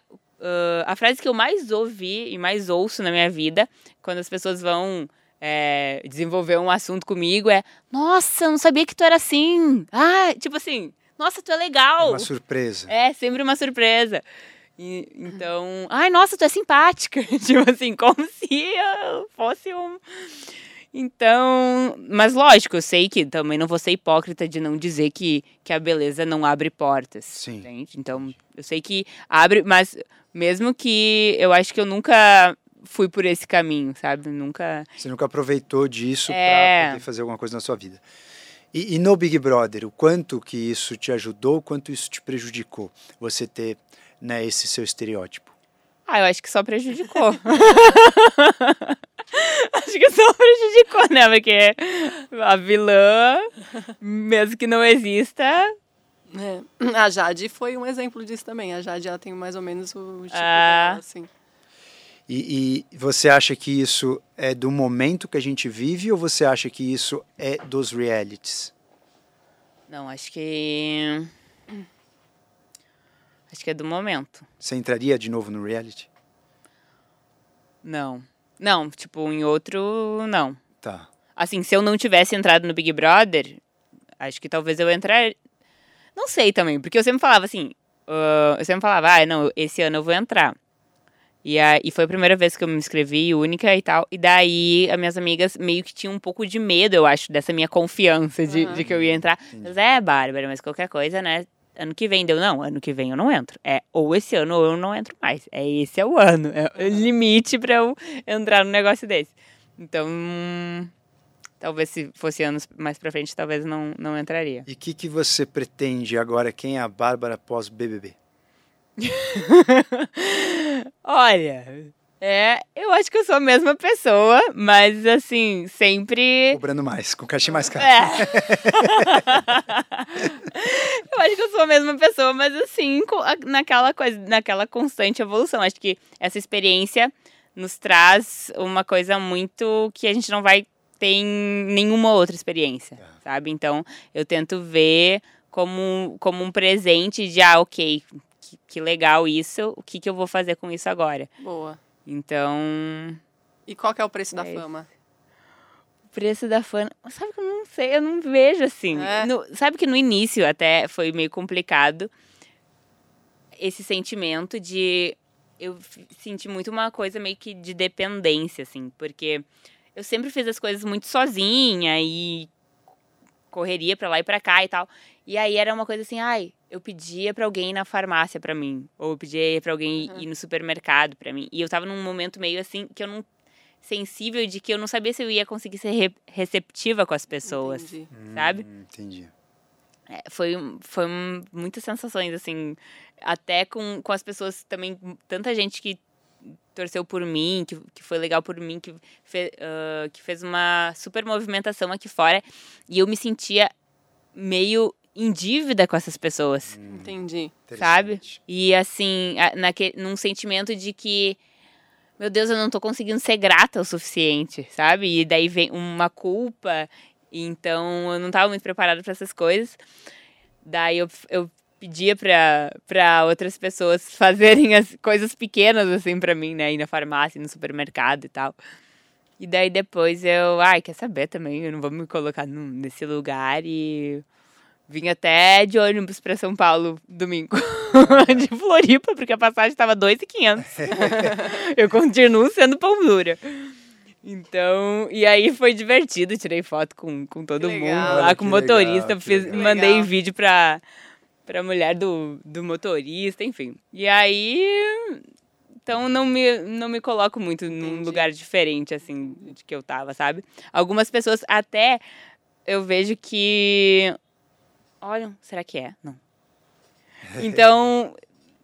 a frase que eu mais ouvi e mais ouço na minha vida, quando as pessoas vão é, desenvolver um assunto comigo, é Nossa, eu não sabia que tu era assim. Ah, tipo assim, nossa, tu é É legal. uma surpresa. É, sempre uma surpresa. E- então, ai, nossa, tu é simpática. tipo assim, como se eu fosse um. Então, mas lógico, eu sei que também não vou ser hipócrita de não dizer que, que a beleza não abre portas. Sim. Entende? Então, eu sei que abre, mas mesmo que eu acho que eu nunca fui por esse caminho, sabe? Nunca. Você nunca aproveitou disso É. para poder fazer alguma coisa na sua vida. E, e no Big Brother, o quanto que isso te ajudou, o quanto isso te prejudicou? Você ter né, esse seu estereótipo. Ah, eu acho que só prejudicou. acho que só prejudicou, né? Porque a vilã, mesmo que não exista, É. A Jade foi um exemplo disso também. A Jade ela tem mais ou menos o tipo Ah. dela, assim. E, e você acha que isso é do momento que a gente vive ou você acha que isso é dos realities? Não, acho que. Acho que é do momento. Você entraria de novo no reality? Não. Não, tipo, em outro, não. Tá. Assim, se eu não tivesse entrado no Big Brother, acho que talvez eu entrar. Não sei também, porque eu sempre falava assim. ah, eu sempre falava, ah, não, esse ano eu vou entrar. E, a, e foi a primeira vez que eu me inscrevi, única e tal. E daí, as minhas amigas meio que tinham um pouco de medo, eu acho, dessa minha confiança de, Aham. de que eu ia entrar. Mas é, Bárbara, mas qualquer coisa, né? Ano que vem deu, não, ano que vem eu não entro. É ou esse ano ou eu não entro mais. É esse é o ano. É o limite pra eu entrar num negócio desse. Então, talvez se fosse anos mais pra frente, talvez não, não entraria. E o que, que você pretende agora? Quem é a Bárbara pós-BBB? Olha, é, eu acho que eu sou a mesma pessoa, mas assim, sempre. Cobrando mais, com cachê mais caro. É. eu acho que eu sou a mesma pessoa, mas assim, naquela coisa, naquela constante evolução. Acho que essa experiência nos traz uma coisa muito que a gente não vai ter em nenhuma outra experiência, sabe? Então, eu tento ver como, como um presente de, ah, ok, que, que legal isso, o que, que eu vou fazer com isso agora? Boa. Então, E qual que é o preço da É isso. fama? o preço da fã. Sabe que eu não sei, eu não vejo assim. É? No- sabe que no início até foi meio complicado esse sentimento de. Eu senti muito uma coisa meio que de dependência, assim, porque eu sempre fiz as coisas muito sozinha e correria pra lá e pra cá e tal. E aí era uma coisa assim, ai, eu pedia pra alguém ir na farmácia pra mim, ou eu pedia pra alguém ir no supermercado pra mim. E eu tava num momento meio assim que eu não sensível de que eu não sabia se eu ia conseguir ser re- receptiva com as pessoas, Entendi. sabe? Hum, entendi. É, foi, foi um- muitas sensações, assim, até com, com as pessoas também, tanta gente que torceu por mim, que, que foi legal por mim, que, fe, ah, que fez uma super movimentação aqui fora, e eu me sentia meio em dívida com essas pessoas Entendi. sabe? E assim, a- naque, num sentimento de que, meu Deus, eu não tô conseguindo ser grata o suficiente, sabe? E daí vem uma culpa, então eu não tava muito preparada para essas coisas. Daí eu, eu pedia pra, pra outras pessoas fazerem as coisas pequenas, assim, pra mim, né? Ir na farmácia, no supermercado e tal. E daí depois eu, ai, quer saber também, eu não vou me colocar num- nesse lugar e vim até de ônibus pra São Paulo domingo. de Floripa, porque a passagem tava 2,500. eu continuo sendo pão dura. Então, e aí foi divertido, tirei foto com, com todo Que mundo legal. lá, com o legal, motorista, que fiz, legal. mandei Legal. vídeo pra, pra mulher do, do motorista, enfim. E aí, então não me, não me coloco muito num Entendi. lugar diferente, assim, de que eu tava, sabe? Algumas pessoas até eu vejo que. Olha, será que é? Não. Então,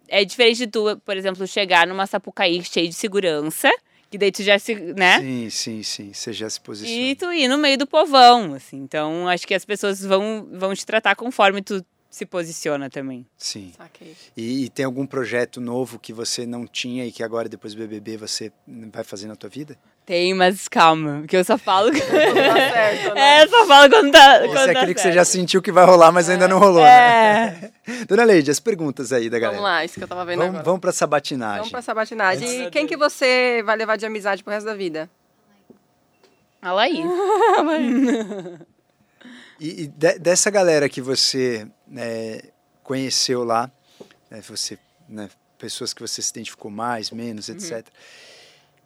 é diferente de tu, por exemplo, chegar numa Sapucaí cheio de segurança, que daí tu já se. né? Sim, sim, sim. Você já se posiciona. E tu ir no meio do povão, assim. Então, acho que as pessoas vão, vão te tratar conforme tu se posiciona também. Sim. E, e tem algum projeto novo que você não tinha e que agora, depois do BBB, você vai fazer na tua vida? Tem, mas calma, porque eu só falo. Tá certo, né? é, eu só falo quando tá. Esse quando é tá aquele que você já sentiu que vai rolar, mas ainda não rolou, né? É. Dona Leide, as perguntas aí da galera. Vamos lá, isso que eu tava vendo Vamos, agora. vamos pra sabatinagem. Vamos pra sabatinagem. E quem que você vai levar de amizade pro resto da vida? A Laís. E, e de- dessa galera que você né, conheceu lá, né, você, né, pessoas que você se identificou mais, menos, etc.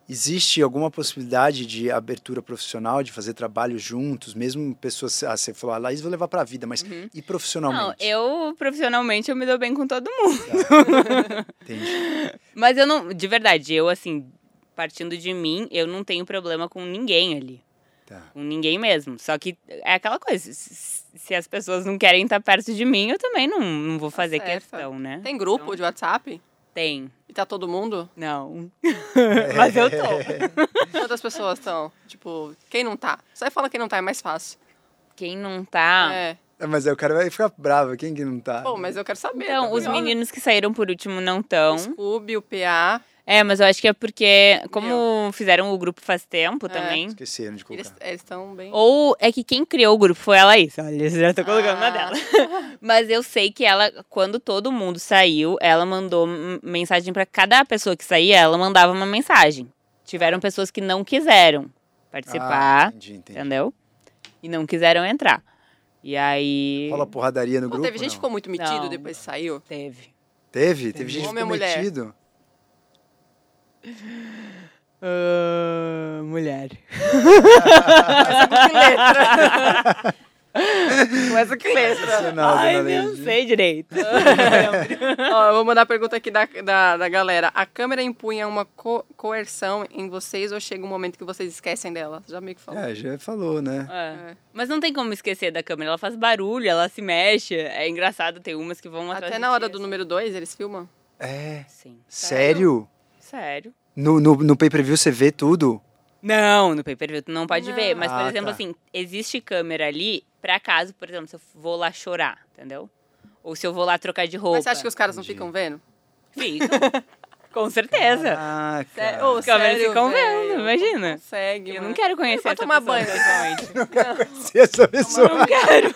Existe alguma possibilidade de abertura profissional, de fazer trabalho juntos, mesmo pessoas, ah, você falou, a Laís vou levar pra vida, mas e profissionalmente? Não, eu profissionalmente eu me dou bem com todo mundo. Entendi. Mas eu não, de verdade, eu assim, partindo de mim, eu não tenho problema com ninguém ali. Tá. Com ninguém mesmo. Só que é aquela coisa, se, as pessoas não querem estar perto de mim, eu também não, não vou fazer Tá questão, né? Tem grupo Então, de WhatsApp? Tem. E tá todo mundo? Não. Mas eu tô. Quantas pessoas estão? Tipo, quem não tá? Só fala quem não tá, é mais fácil. Quem não tá. É. Ah, Mas aí o cara vai ficar bravo, quem que não tá? Pô, mas eu quero saber. Então, tô os curiosa. meninos que saíram por último não O estão. Scooby, o PA, É, mas eu acho que é porque, como fizeram o grupo faz tempo É. também. Esqueceram de colocar. eles estão bem... Ou é que quem criou o grupo foi a Laís. Olha, já tô colocando na Ah. dela. Mas eu sei que ela, quando todo mundo saiu, ela mandou mensagem pra cada pessoa que saía, ela mandava uma mensagem. Tiveram pessoas que não quiseram participar, Ah, entendi, entendi. entendeu? E não quiseram entrar. E aí. Rola porradaria no Pô, grupo? teve gente que ficou muito metido Não. depois que saiu? Teve. Teve? Teve gente que ficou ou mulher? metido? Ah, mulher. Que letra! Com essa que letra. Sensacional, Ai, não sei direito. Ó, eu vou mandar a pergunta aqui da, da, da galera. A câmera impunha uma co- coerção em vocês ou chega um momento que vocês esquecem dela? Já meio que falou. É, já falou, né? É. Mas não tem como esquecer da câmera. Ela faz barulho, ela se mexe. É engraçado, tem umas que vão atrás Até na hora do assim. número 2 eles filmam? É. Sim. Sério? Sério. No, no, no pay-per-view você vê tudo? Não, no pay-per-view tu não pode Não. ver. Mas, por Ah, exemplo, tá. assim, existe câmera ali pra caso, por exemplo, se eu vou lá chorar, entendeu? Ou se eu vou lá trocar de roupa. Mas você acha que os caras não Entendi. ficam vendo? Ficam. Com certeza. Ah, cara. Ô, Os câmeras sério, ficam vendo, imagina. Não consegue, Eu mano. não quero conhecer Vai essa tomar pessoa banho. pessoalmente. Se essa pessoa Não quero.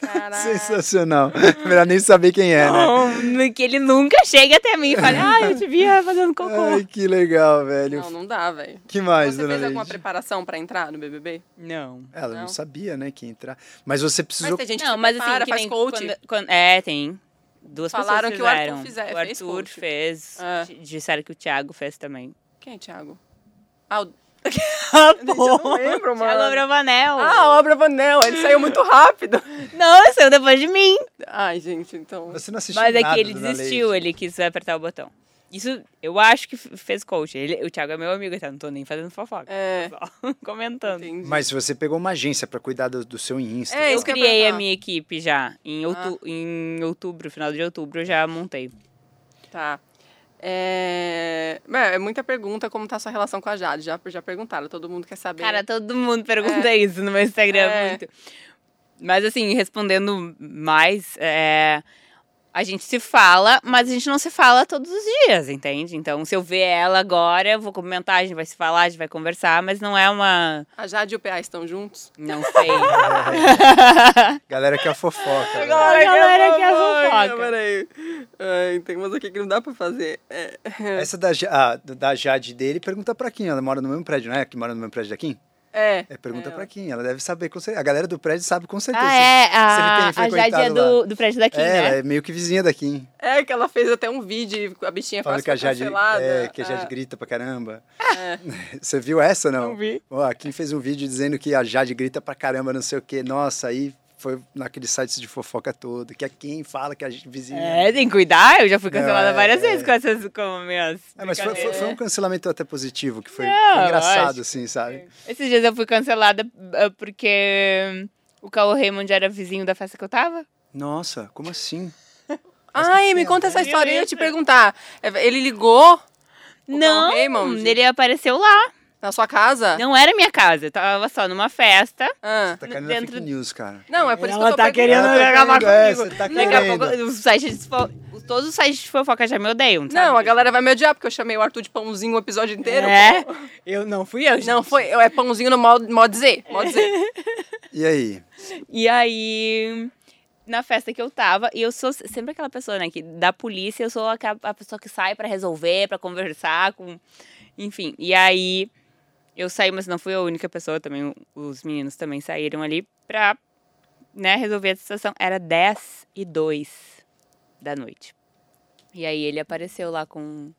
Caraca. sensacional. Melhor nem saber quem é, né? Não, que ele nunca chegue até mim e fale, ah, eu te via fazendo cocô. Ai, que legal, velho. Não, não dá, velho. que mais, Você dona fez alguma preparação pra entrar no BBB? Não. Ela não. Não. sabia, né, que ia entrar. Mas você Mas precisou... tem gente Não, que mas assim, que faz nem coach. quando- quando- é, tem. Duas Falaram pessoas que o Arthur fizeram. fizer- o fez Arthur fez. É. d- Disseram que o Thiago fez também. Quem é Thiago? Ah, o... Ah, eu não lembro, mano. Thiago Abravanel. Ah, a obra Vanel, ele saiu muito rápido. Não, ele saiu depois de mim. Ai, gente, então. Você não assistiu Mas é que ele desistiu, ele quis apertar o botão. Isso, eu acho que fez coach. Ele, o Thiago é meu amigo, então não tô nem fazendo fofoca. É. Só comentando. Entendi. Mas você pegou uma agência pra cuidar do, do seu Insta. É, Eu criei a minha equipe já. Em, outu em outubro, final de outubro, eu já montei. Tá. É... Bem, é muita pergunta como tá a sua relação com a Jade. Já, já perguntaram, todo mundo quer saber. Cara, todo mundo pergunta isso no meu Instagram É. muito. Mas assim, respondendo mais, é, a gente se fala, mas a gente não se fala todos os dias, entende? Então, se eu ver ela agora, eu vou comentar, a gente vai se falar, a gente vai conversar, mas não é uma. A Jade e o PA estão juntos? Não sei. Galera que é a fofoca. né? A galera que é fofoca. Peraí. Ai, tem umas aqui que não dá pra fazer. É. Essa da, ah, da Jade dele, pergunta pra Kim. Ela mora no mesmo prédio, não é? Que mora no mesmo prédio da Kim? É. É, pergunta pra Kim. Ela deve saber com certeza. A galera do prédio sabe com certeza. ah, é. se ele A, tem a Jade é do, do prédio daqui, É, ela né? é meio que vizinha da Kim. É, que ela fez até um vídeo, a bichinha Falando que a Jade, cancelada. é, que a Jade É. grita pra caramba. É. Você viu essa, não? Não vi. Ó, a Kim fez um vídeo dizendo que a Jade grita pra caramba, não sei o quê. Nossa, aí foi naqueles sites de fofoca todo. Que a Kim fala que a gente- vizinha... É, tem que cuidar. Eu já fui cancelada Não, é, várias é. vezes com essas com minhas. É, mas foi, foi- foi um cancelamento até positivo, que foi, Não, foi engraçado, assim, sabe? Esses dias eu fui cancelada ah, porque o Cauã Raymond era vizinho da festa que eu tava. Nossa, como assim? Ai, me conta essa história. Eu ia te perguntar. É, Ele ligou O não, Raymond? ele apareceu lá. Na sua casa? Não era minha casa, eu tava só numa festa. Ah. Tá caindo Dentro- na fake news, cara. Não, é por isso Ela que eu tô tá querendo. Ela tá acabar querendo, é, comigo. você tá Daqui a querendo. pouco, os sites de todos os sites de fofoca já me odeiam, sabe? Não, a galera vai me odiar porque eu chamei o Arthur de pãozinho o episódio inteiro. É, eu não fui eu, gente. Não, foi. É pãozinho no modo, modo dizer. Modo dizer. E aí? E aí, na festa que eu tava, e eu sou sempre aquela pessoa, né, que da polícia eu sou aquela- a pessoa que sai pra resolver, pra conversar com. Enfim, e aí eu saí, mas não fui a única pessoa, também os meninos também saíram ali pra, né, resolver a situação. Era 10 e 2 da noite. E aí ele apareceu lá com,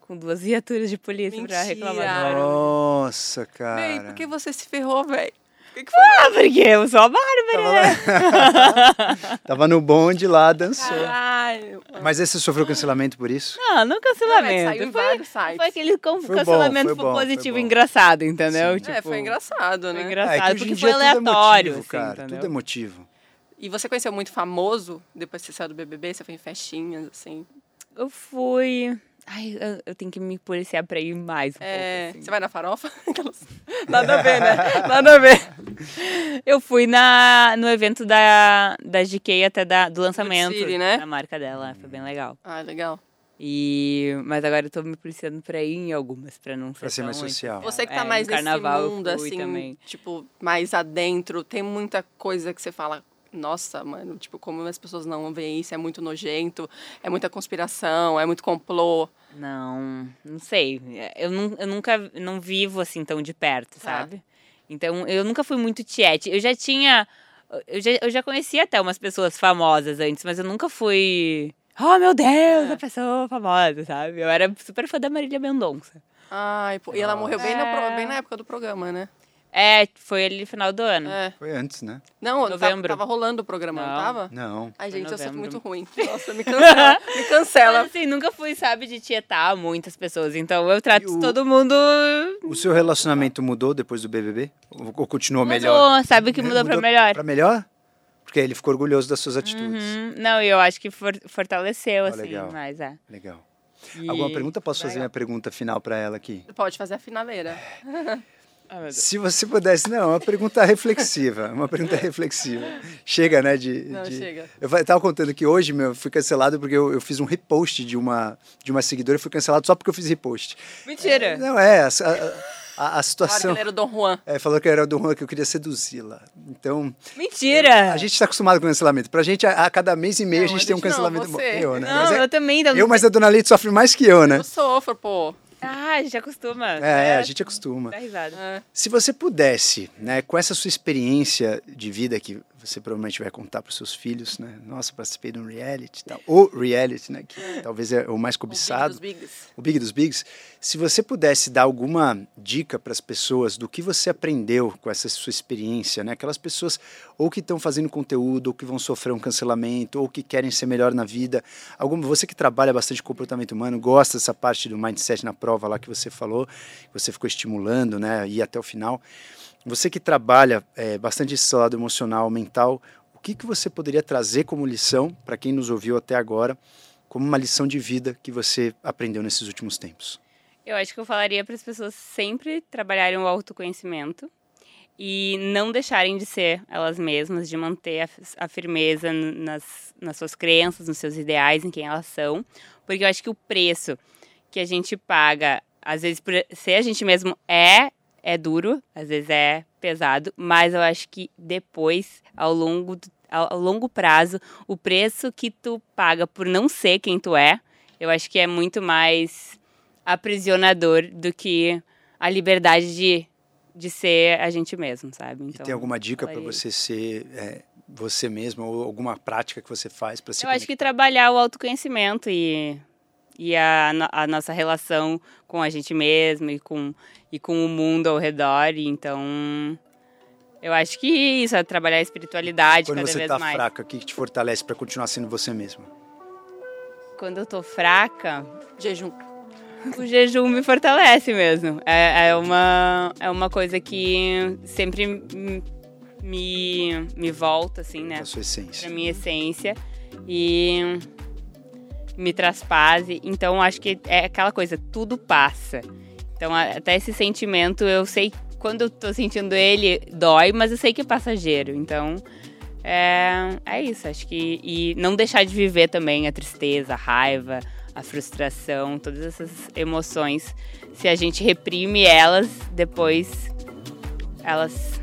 com duas viaturas de polícia pra Mentira. reclamar. Claro. Nossa, cara. Véi, por que você se ferrou, velho? O que, que foi? Ah, porque eu sou a Bárbara, né? Tava no bonde lá, dançou. Caralho. Mas você sofreu cancelamento por isso? Não, no Não, cancelamento. é saiu em foi, vários sites. foi aquele Foi bom, cancelamento foi bom, positivo foi engraçado, entendeu? Tipo, é, foi engraçado, Foi né? engraçado, é porque foi é aleatório, motivo, assim, cara. entendeu? Tudo é motivo. E você conheceu muito famoso depois que você saiu do BBB? Você foi em festinhas, assim? Eu fui... Ai, eu, eu tenho que me policiar pra ir mais um É, pouco, assim. Você vai na farofa? Nada a ver, né? Nada a ver. Eu fui na, no evento da, da GK até da, do lançamento City, né? da marca dela, foi bem legal. Ah, legal. E, mas agora eu tô me policiando pra ir em algumas, pra não ser Pra ser mais muito social. Você que É, tá no mais nesse mundo, assim, também. tipo, mais adentro, tem muita coisa que você fala, nossa, mano, tipo, como as pessoas não veem isso, é muito nojento, é muita conspiração, é muito complô. Não, não sei. Eu, eu nunca não vivo assim tão de perto, Tá. sabe? Então, eu nunca fui muito tiete. Eu já tinha. Eu já, eu já conhecia até umas pessoas famosas antes, mas eu nunca fui. Oh, meu Deus, É. a pessoa famosa, sabe? Eu era super fã da Marília Mendonça. Ai, pô, e ela morreu bem, no É. bem na época do programa, né? É, foi ali no final do ano. É. Foi antes, né? Não, tava, Novembro. tava rolando o programa, não, Não. tava? Não. Ai, gente, eu sou muito ruim. Nossa, me cancela. me cancela. Mas, assim, nunca fui, sabe, de tietar muitas pessoas. Então eu trato o- todo mundo. O seu relacionamento mudou depois do BBB? Ou ou continuou Mudou, melhor? sabe que mudou, pra melhor. Pra melhor? Porque ele ficou orgulhoso das suas atitudes. Uhum. Não, eu acho que for- fortaleceu, Ah, assim, legal. mas é. Legal. E- Alguma pergunta? Posso fazer Legal. minha pergunta final pra ela aqui? Pode fazer a finaleira. Ah. Se você pudesse, não, uma pergunta reflexiva, uma pergunta reflexiva. Chega, né, de... Não, de- chega. Eu fa- tava contando que hoje, meu, eu fui cancelado porque eu, eu fiz um repost de uma, de uma seguidora e fui cancelado só porque eu fiz repost. Mentira! Não, é, a, a, a- a Claro que situação... ele era o Dom Juan. É, falou que era do Juan, que eu queria seduzi-la. Então, Mentira! a gente está acostumado com cancelamento. Pra gente, a, a cada mês e meio, Não, a gente tem um não, cancelamento bom. você. Eu, né? Não, Mas é- eu também. Eu, mas a Dona Leite sofre mais que eu, né? Eu sofro, pô. Ah, a gente acostuma. É, é, a gente acostuma. Dá risada. É. Se você pudesse, né, com essa sua experiência de vida que você provavelmente vai contar para os seus filhos, né? Nossa, participei de um reality, e tal. o reality, né, que talvez é o mais O Big cobiçado, dos Bigs. o Big dos Bigs. Se você pudesse dar alguma dica para as pessoas do que você aprendeu com essa sua experiência, né? Aquelas pessoas ou que estão fazendo conteúdo, ou que vão sofrer um cancelamento, ou que querem ser melhor na vida. Alguma, você que trabalha bastante comportamento humano, gosta dessa parte do mindset na prova lá que você falou, que você ficou estimulando, né? Ir até o final. Você que trabalha é, bastante esse lado emocional, mental, o que, que você poderia trazer como lição para quem nos ouviu até agora, como uma lição de vida que você aprendeu nesses últimos tempos? Eu acho que eu falaria para as pessoas sempre trabalharem o autoconhecimento e não deixarem de ser elas mesmas, de manter a, firmeza nas, nas suas crenças, nos seus ideais, em quem elas são, porque eu acho que o preço que a gente paga, às vezes por ser a gente mesmo é é duro, às vezes é pesado, mas eu acho que depois, ao longo do- ao, ao longo prazo, o preço que tu paga por não ser quem tu é, eu acho que é muito mais aprisionador do que a liberdade de, de ser a gente mesmo, sabe? e tem alguma dica para você ser é, você mesmo ou alguma prática que você faz para se Eu acho que trabalhar o autoconhecimento e, e a, a nossa relação com a gente mesmo e com, e com o mundo ao redor. e Então, eu acho que isso é trabalhar a espiritualidade quando cada você vez está mais. fraca, o que te fortalece para continuar sendo você mesma? Quando eu tô fraca, Jejum. o jejum me fortalece mesmo. É, é, uma, é uma coisa que sempre me, me volta, assim, né? A sua essência. pra minha essência e me traz paz. e- Então acho que é aquela coisa, tudo passa. Então a- até esse sentimento, eu sei quando eu tô sentindo ele dói, mas eu sei que é passageiro. Então é, é isso, acho que e não deixar de viver também a tristeza, a raiva, a frustração, todas essas emoções. Se a gente reprime elas, depois elas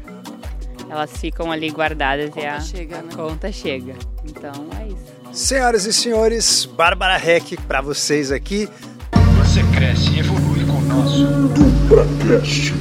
elas ficam ali guardadas e Conta a chega, né? conta chega. Então é isso. Senhoras e senhores, Bárbara Heck para vocês aqui. Você cresce e evolui com o nosso. Dupracast.